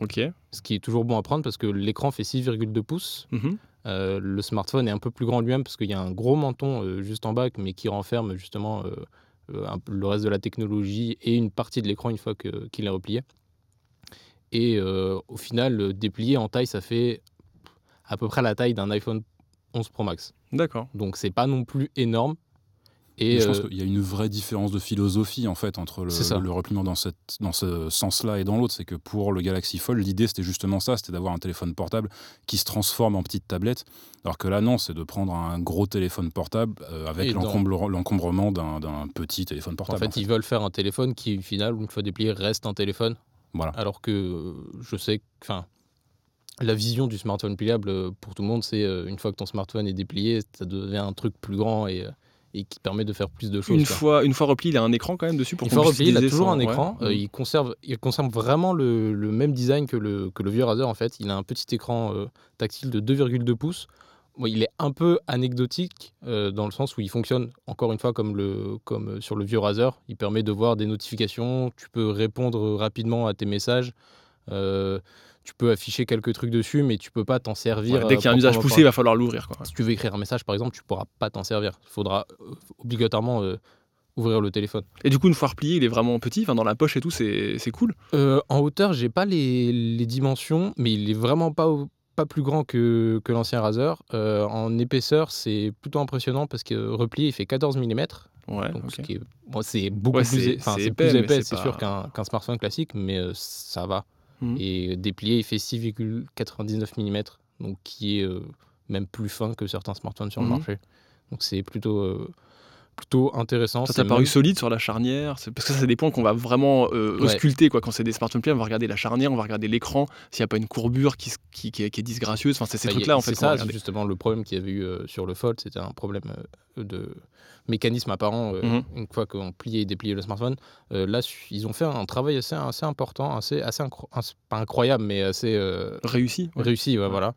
Ok. ce qui est toujours bon à prendre parce que l'écran fait 6,2 pouces. Mhm. Euh, le smartphone est un peu plus grand lui-même parce qu'il y a un gros menton euh, juste en bas, mais qui renferme justement le reste de la technologie et une partie de l'écran une fois qu'il est replié. Et euh, au final, déplié en taille, ça fait à peu près la taille d'un iPhone 11 Pro Max. D'accord. Donc c'est pas non plus énorme. Et je pense euh, qu'il y a une vraie différence de philosophie en fait entre le, le repliement dans, cette, dans ce sens-là et dans l'autre. C'est que pour le Galaxy Fold, l'idée c'était justement ça, c'était d'avoir un téléphone portable qui se transforme en petite tablette. Alors que là, non, c'est de prendre un gros téléphone portable euh, avec l'encombrement d'un petit téléphone en portable. fait, en fait. ils veulent faire un téléphone qui, au final, une fois déplié, reste un téléphone. Voilà. Alors que euh, je sais que enfin, la vision du smartphone pliable pour tout le monde, c'est euh, une fois que ton smartphone est déplié, ça devient un truc plus grand et, et qui permet de faire plus de choses. Une quoi. fois, une fois replié, il a un écran quand même dessus pour Une fois replié, il a toujours un ouais. écran. euh, il, conserve, il conserve vraiment le, le même design que le, que le vieux Razer en fait. Il a un petit écran euh, tactile de 2,2 pouces. Bon, il est un peu anecdotique euh, dans le sens où il fonctionne encore une fois comme, le, comme sur le vieux Razer. Il permet de voir des notifications, tu peux répondre rapidement à tes messages. euh, tu peux afficher quelques trucs dessus, mais tu peux pas t'en servir. Ouais, dès qu'il y a un euh, usage poussé, il va falloir l'ouvrir. quoi. Si tu veux écrire un message, par exemple, tu pourras pas t'en servir. Il faudra euh, obligatoirement euh, ouvrir le téléphone. Et du coup, une fois replié, il est vraiment petit, enfin, dans la poche et tout, c'est c'est cool. Euh, en hauteur, j'ai pas les, les dimensions, mais il est vraiment pas, pas plus grand que, que l'ancien Razer. Euh, en épaisseur, c'est plutôt impressionnant parce que replié, il fait 14 mm. Ouais, ce bon, c'est beaucoup Ouais, plus, épais, plus épais, c'est pas- sûr, qu'un qu'un smartphone classique, mais ça va. Mhm. Et déplié, il fait 6,99 mm, donc qui est euh, même plus fin que certains smartphones sur le marché. Donc c'est plutôt, euh, plutôt intéressant. Ça t'a paru même- solide sur la charnière Parce que ça, c'est des points qu'on va vraiment euh, Ouais. ausculter. Quoi. Quand c'est des smartphones pliables, on va regarder la charnière, on va regarder l'écran, s'il n'y a pas une courbure qui, qui, qui est, qui est disgracieuse. Enfin, c'est ces Bah, trucs-là, en fait, C'est ça, justement, le problème qu'il y avait eu euh, sur le Fold, c'était un problème euh, de mécanisme apparent Mhm. une fois qu'on pliait et dépliait le smartphone. Là, ils ont fait un travail assez, assez important, assez, assez incro- pas incroyable, mais assez Réussi. ouais. réussi. ouais, Voilà.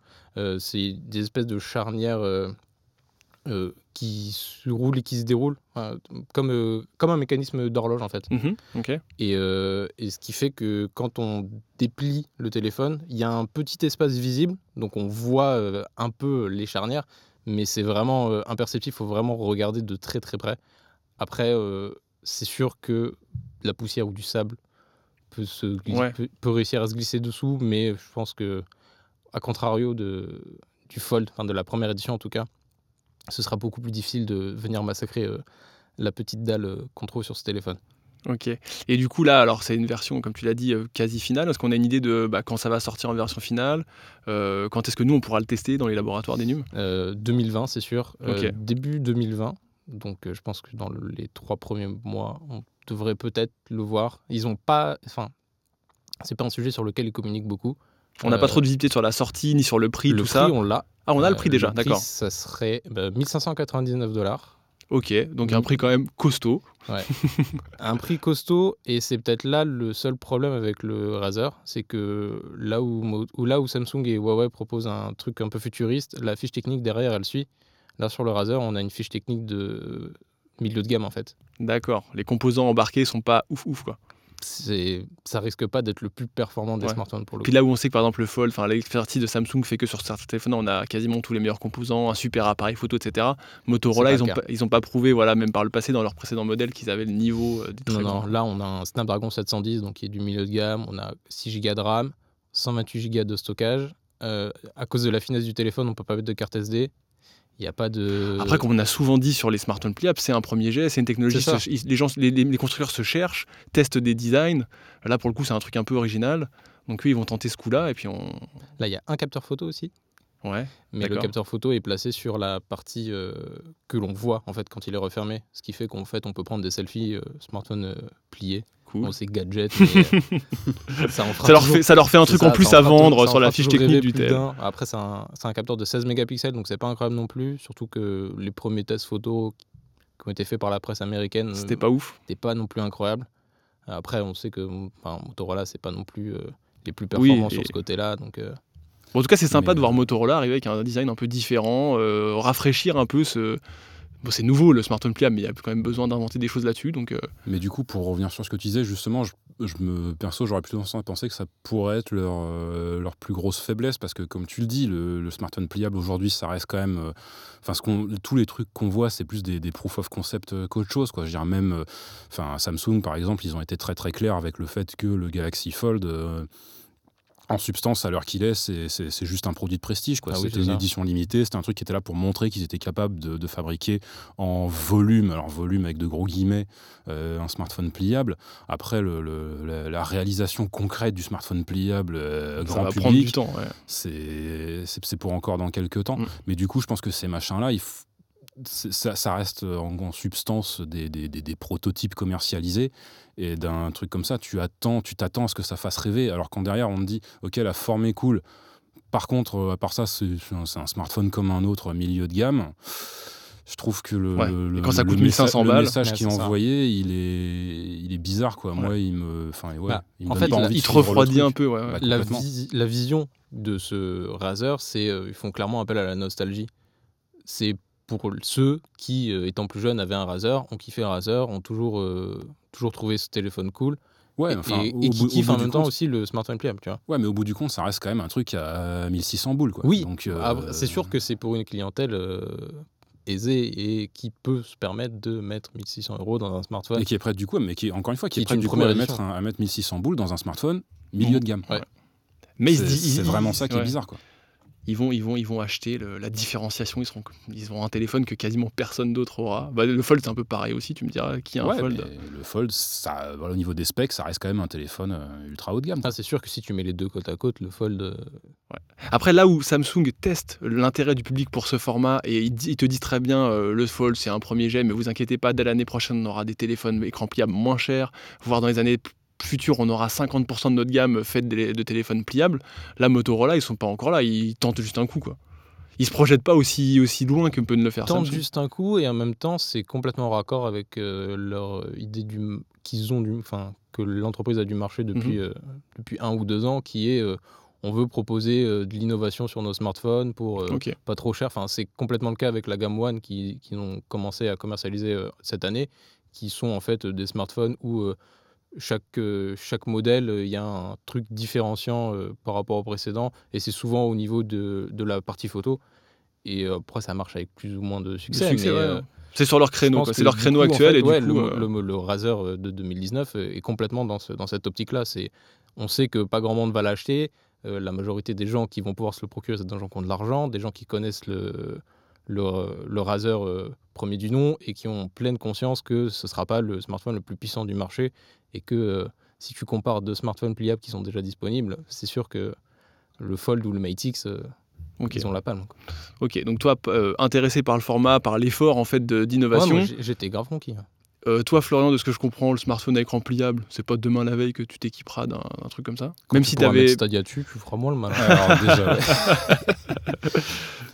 C'est des espèces de charnières euh, qui se roulent et qui se déroulent, enfin, comme, euh, comme un mécanisme d'horloge en fait. Mhm. Et, euh, et ce qui fait que quand on déplie le téléphone, il y a un petit espace visible, donc on voit un peu les charnières, mais c'est vraiment imperceptible, il faut vraiment regarder de très très près. Après, c'est sûr que la poussière ou du sable peut, se glisser- Ouais. peut, peut réussir à se glisser dessous, mais je pense que, à contrario de, du Fold, enfin de la première édition en tout cas, ce sera beaucoup plus difficile de venir massacrer euh, la petite dalle euh, qu'on trouve sur ce téléphone. Ok. Et du coup, là, alors, c'est une version, comme tu l'as dit, euh, quasi finale. Est-ce qu'on a une idée de bah, quand ça va sortir en version finale Euh, Quand est-ce que nous, on pourra le tester dans les laboratoires des NUM Euh, 2020, c'est sûr. Euh, début 2020. Donc, je pense que dans le- les trois premiers mois, on devrait peut-être le voir. Ils ont pas. Enfin, c'est pas un sujet sur lequel ils communiquent beaucoup. On n'a Euh, pas trop de visibilité sur la sortie, ni sur le prix, le tout prix, ça. on l'a. Ah, on a le Euh, prix déjà, d'accord. Ça serait bah, 1599 dollars. Ok, donc un Mm. prix quand même costaud. Un prix costaud, et c'est peut-être là le seul problème avec le Razer, c'est que là où là où Samsung et Huawei proposent un truc un peu futuriste, la fiche technique derrière elle suit. Là sur le Razer, on a une fiche technique de milieu de gamme en fait. D'accord. Les composants embarqués sont pas ouf ouf quoi. C'est ça risque pas d'être le plus performant des Ouais. smartphones pour le Puis coup. là où on sait que par exemple le Fold, enfin l'expertise de Samsung fait que sur certains téléphones on a quasiment tous les meilleurs composants, un super appareil photo, etc. Motorola, ils ont pas, ils ont pas prouvé, voilà, même par le passé dans leurs précédents modèles, qu'ils avaient le niveau euh, des très Non, non, là on a un Snapdragon 710 donc qui est du milieu de gamme, on a 6 Go de RAM, 128 Go de stockage. Euh, à cause de la finesse du téléphone, on peut pas mettre de carte SD. Il n'y a pas de. Après, comme on a souvent dit sur les smartphones pliables, c'est un premier jet, c'est une technologie. Se- les, gens, les, constructeurs se cherchent, testent des designs. Là, pour le coup, c'est un truc un peu original. Donc, eux, ils vont tenter ce coup-là. Et puis, on. Là, il y a un capteur photo aussi, Ouais. mais le capteur photo est placé sur la partie euh, que l'on voit en fait quand il est refermé. Ce qui fait qu'en fait, on peut prendre des selfies euh, smartphone euh, plié. Cool. Bon, c'est gadget, mais euh, ça en fera Ça leur, toujours- fait, ça leur fait un truc ça, en plus à vendre sur la fiche technique du tel. Après, c'est un, capteur de 16 mégapixels, donc c'est pas incroyable non plus. Surtout que les premiers tests photos qui ont été faits par la presse américaine C'était pas ouf. n'étaient pas non plus incroyables. Après, on sait que enfin, Motorola, c'est pas non plus euh, les plus Oui, performants et- sur ce côté-là. Donc, euh, Bon, en tout cas, c'est sympa Mais, de voir Motorola arriver avec un design un peu différent, euh, rafraîchir un peu ce. C'est nouveau le smartphone pliable, mais il y a quand même besoin d'inventer des choses là-dessus. Donc, euh, Mais du coup, pour revenir sur ce que tu disais, justement, je, je me, perso, j'aurais plutôt tendance à penser que ça pourrait être leur, euh, leur plus grosse faiblesse, parce que comme tu le dis, le, smartphone pliable aujourd'hui, ça reste quand même. euh, Enfin, qu'on- tous les trucs qu'on voit, c'est plus des, des proof of concept euh, qu'autre chose. Quoi. Je dire, même, euh, enfin, Samsung, par exemple, ils ont été très très clairs avec le fait que le Galaxy Fold. En substance, à l'heure qu'il est, c'est- juste un produit de prestige. quoi. Ah c'était une édition limitée, c'était un truc qui était là pour montrer qu'ils étaient capables de, de fabriquer en volume, alors volume avec de gros guillemets, euh, un smartphone pliable. Après, le- le- la, la réalisation concrète du smartphone pliable euh, grand va prendre du public, temps. ouais. c'est pour encore dans quelques temps. Mm. Mais du coup, je pense que ces machins-là, il f- c'est- ça, ça reste en, en substance des, des- des- des prototypes commercialisés. Et d'un truc comme ça, tu attends, tu t'attends à ce que ça fasse rêver. Alors qu'en derrière, on te dit, OK, la forme est cool. Par contre, euh, à part ça, c'est un smartphone comme un autre milieu de gamme. Je trouve que le, Ouais. le- quand ça le coûte messa- 1500 le balles, message ouais, qui est envoyé, il est, il est bizarre quoi. Moi, il me, enfin, ouais, Bah, il me en donne fait, pas envie Il te le refroidit un peu. Ouais, ouais. Bah, la vision de ce Razer, c'est euh, ils font clairement appel à la nostalgie. C'est pour ceux qui, euh, étant plus jeunes, avaient un Razer, ont kiffé un Razer, ont toujours, euh, toujours trouvé ce téléphone cool. Ouais, et, enfin, et- au et bout- qui bout en même temps compte- aussi le smartphone pliable, tu vois. Ouais, mais au bout du compte, ça reste quand même un truc à 1600 boules. Quoi. Oui, Donc, euh, Ah, c'est sûr que c'est pour une clientèle euh, aisée et qui peut se permettre de mettre 1600 euros dans un smartphone. Et qui est prête du coup, mais qui est encore une fois, qui Qui est prête du coup à mettre, un- à mettre 1600 boules dans un smartphone milieu de gamme. Ouais. Mais C'est vraiment ça qui ouais. est bizarre. Quoi. Ils vont, ils vont, ils vont acheter le- la différenciation. Ils, seront, ils auront un téléphone que quasiment personne d'autre aura. Bah, le Fold, c'est un peu pareil aussi. Tu me diras qui a un Ouais, Fold. le Fold, ça, voilà, au niveau des specs, ça reste quand même un téléphone euh, ultra haut de gamme. Ah, c'est sûr que si tu mets les deux côte à côte, le Fold, euh, Après, là où Samsung teste l'intérêt du public pour ce format, et il, dit- il te dit très bien, euh, le Fold, c'est un premier jet, mais vous inquiétez pas, dès l'année prochaine, on aura des téléphones écran pliables moins chers, voire dans les années futures, on aura 50% de notre gamme faite de, téléphones pliables. Là, Motorola, ils sont pas encore là, ils tentent juste un coup, quoi. Ils se projettent pas aussi, aussi loin que peut le faire tentent Samsung. juste un coup et en même temps, c'est complètement raccord avec euh, leur idée du, qu'ils ont du, enfin, que l'entreprise a du marché depuis, Mhm. euh, depuis un ou deux ans, qui est euh, on veut proposer de l'innovation sur nos smartphones pour pas trop cher. Enfin, c'est complètement le cas avec la gamme One qui, qui ont commencé à commercialiser cette année, qui sont en fait des smartphones où chaque, euh, chaque modèle, euh, il y a un truc différenciant euh, par rapport au précédent, et c'est souvent au niveau de, de la partie photo. Et après, ça marche avec plus ou moins de succès. succès, mais, ouais. euh, C'est sur leur créneau, c'est leur créneau coup, en actuel. fait, et du ouais, coup, le, euh, le- le Razer de 2019 est complètement dans, ce, dans cette optique-là. On sait que pas grand monde va l'acheter. Euh, la majorité des gens qui vont pouvoir se le procurer, c'est des gens qui ont de l'argent, des gens qui connaissent le, le, le Razer euh, premier du nom et qui ont pleine conscience que ce ne sera pas le smartphone le plus puissant du marché et que euh, si tu compares deux smartphones pliables qui sont déjà disponibles, c'est sûr que le Fold ou le Mate X, euh, ok. ils ont la palme. quoi. Ok, donc toi, intéressé par le format, par l'effort en fait Ouais, d'innovation. j'ai- J'étais grave conquis. hein. Euh, toi, Florian, de ce que je comprends, le smartphone à écran pliable, c'est pas demain la veille que tu t'équiperas d'un truc comme ça? Quand Même tu si t'avais. Stadia dessus, tu feras moins le mal. Alors déjà, ouais.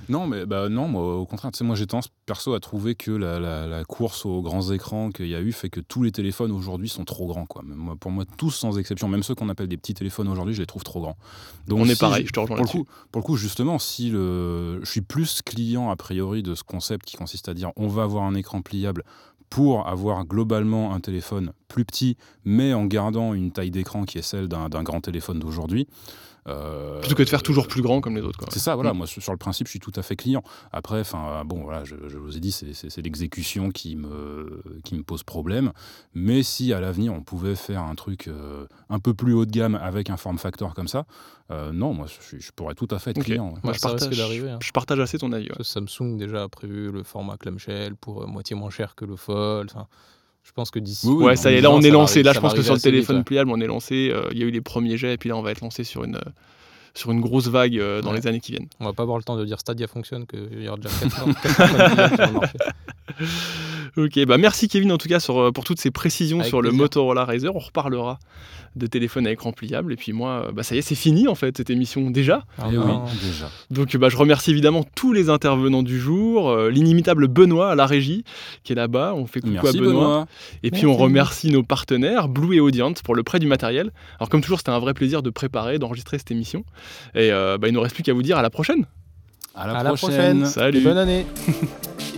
non, mais bah non, moi, au contraire, tu sais, moi j'ai tendance perso à trouver que la, la- la course aux grands écrans qu'il y a eu fait que tous les téléphones aujourd'hui sont trop grands. Quoi. Moi, pour moi, tous sans exception, même ceux qu'on appelle des petits téléphones aujourd'hui, je les trouve trop grands. Donc, On est pareil, je te rejoins Pour le, là-dessus. coup, pour le coup, justement, si le... je suis plus client a priori de ce concept qui consiste à dire on va avoir un écran pliable pour avoir globalement un téléphone plus petit, mais en gardant une taille d'écran qui est celle d'un grand téléphone d'aujourd'hui. Euh, Plutôt que de faire toujours plus grand comme les autres. quoi. c'est ça, voilà. Mm. Moi, sur le principe, je suis tout à fait client. Après, enfin, bon, voilà, je, je vous ai dit, c'est- l'exécution qui me, qui me pose problème. Mais si à l'avenir, on pouvait faire un truc euh, un peu plus haut de gamme avec un form factor comme ça, euh, non, moi, je, je pourrais tout à fait être client. ouais. Moi, je, partage, hein. je partage assez ton avis. ouais. Samsung déjà a prévu le format clamshell pour euh, moitié moins cher que le fold. Enfin, je pense que d'ici. Oui, oui, Ouais, ça y est, là on est lancé. Là, je pense que sur le téléphone pliable, on est lancé. euh, Il y a eu les premiers jets, et puis là, on va être lancé sur une, euh, sur une grosse vague euh, dans Ouais. les années qui viennent. On va pas avoir le temps de dire Stadia fonctionne, qu'il y aura déjà 400 400 sur le marché. Ok, bah merci Kevin en tout cas sur, euh, pour toutes ces précisions Avec sur le. Motorola Razr. On reparlera de téléphone à écran pliable. Et puis moi, euh, bah, ça y est, c'est fini en fait cette émission déjà. Ah oui, non. déjà. Donc bah, je remercie évidemment tous les intervenants du jour, euh, l'inimitable Benoît à la régie qui est là-bas. On fait coucou Merci à Benoît. Benoît. Et puis on remercie nos partenaires, Blue et Audience, pour le prêt du matériel. Alors comme toujours, c'était un vrai plaisir de préparer, d'enregistrer cette émission. Et euh, bah, il ne nous reste plus qu'à vous dire à la prochaine. À la À la prochaine. prochaine. Salut. Et bonne année.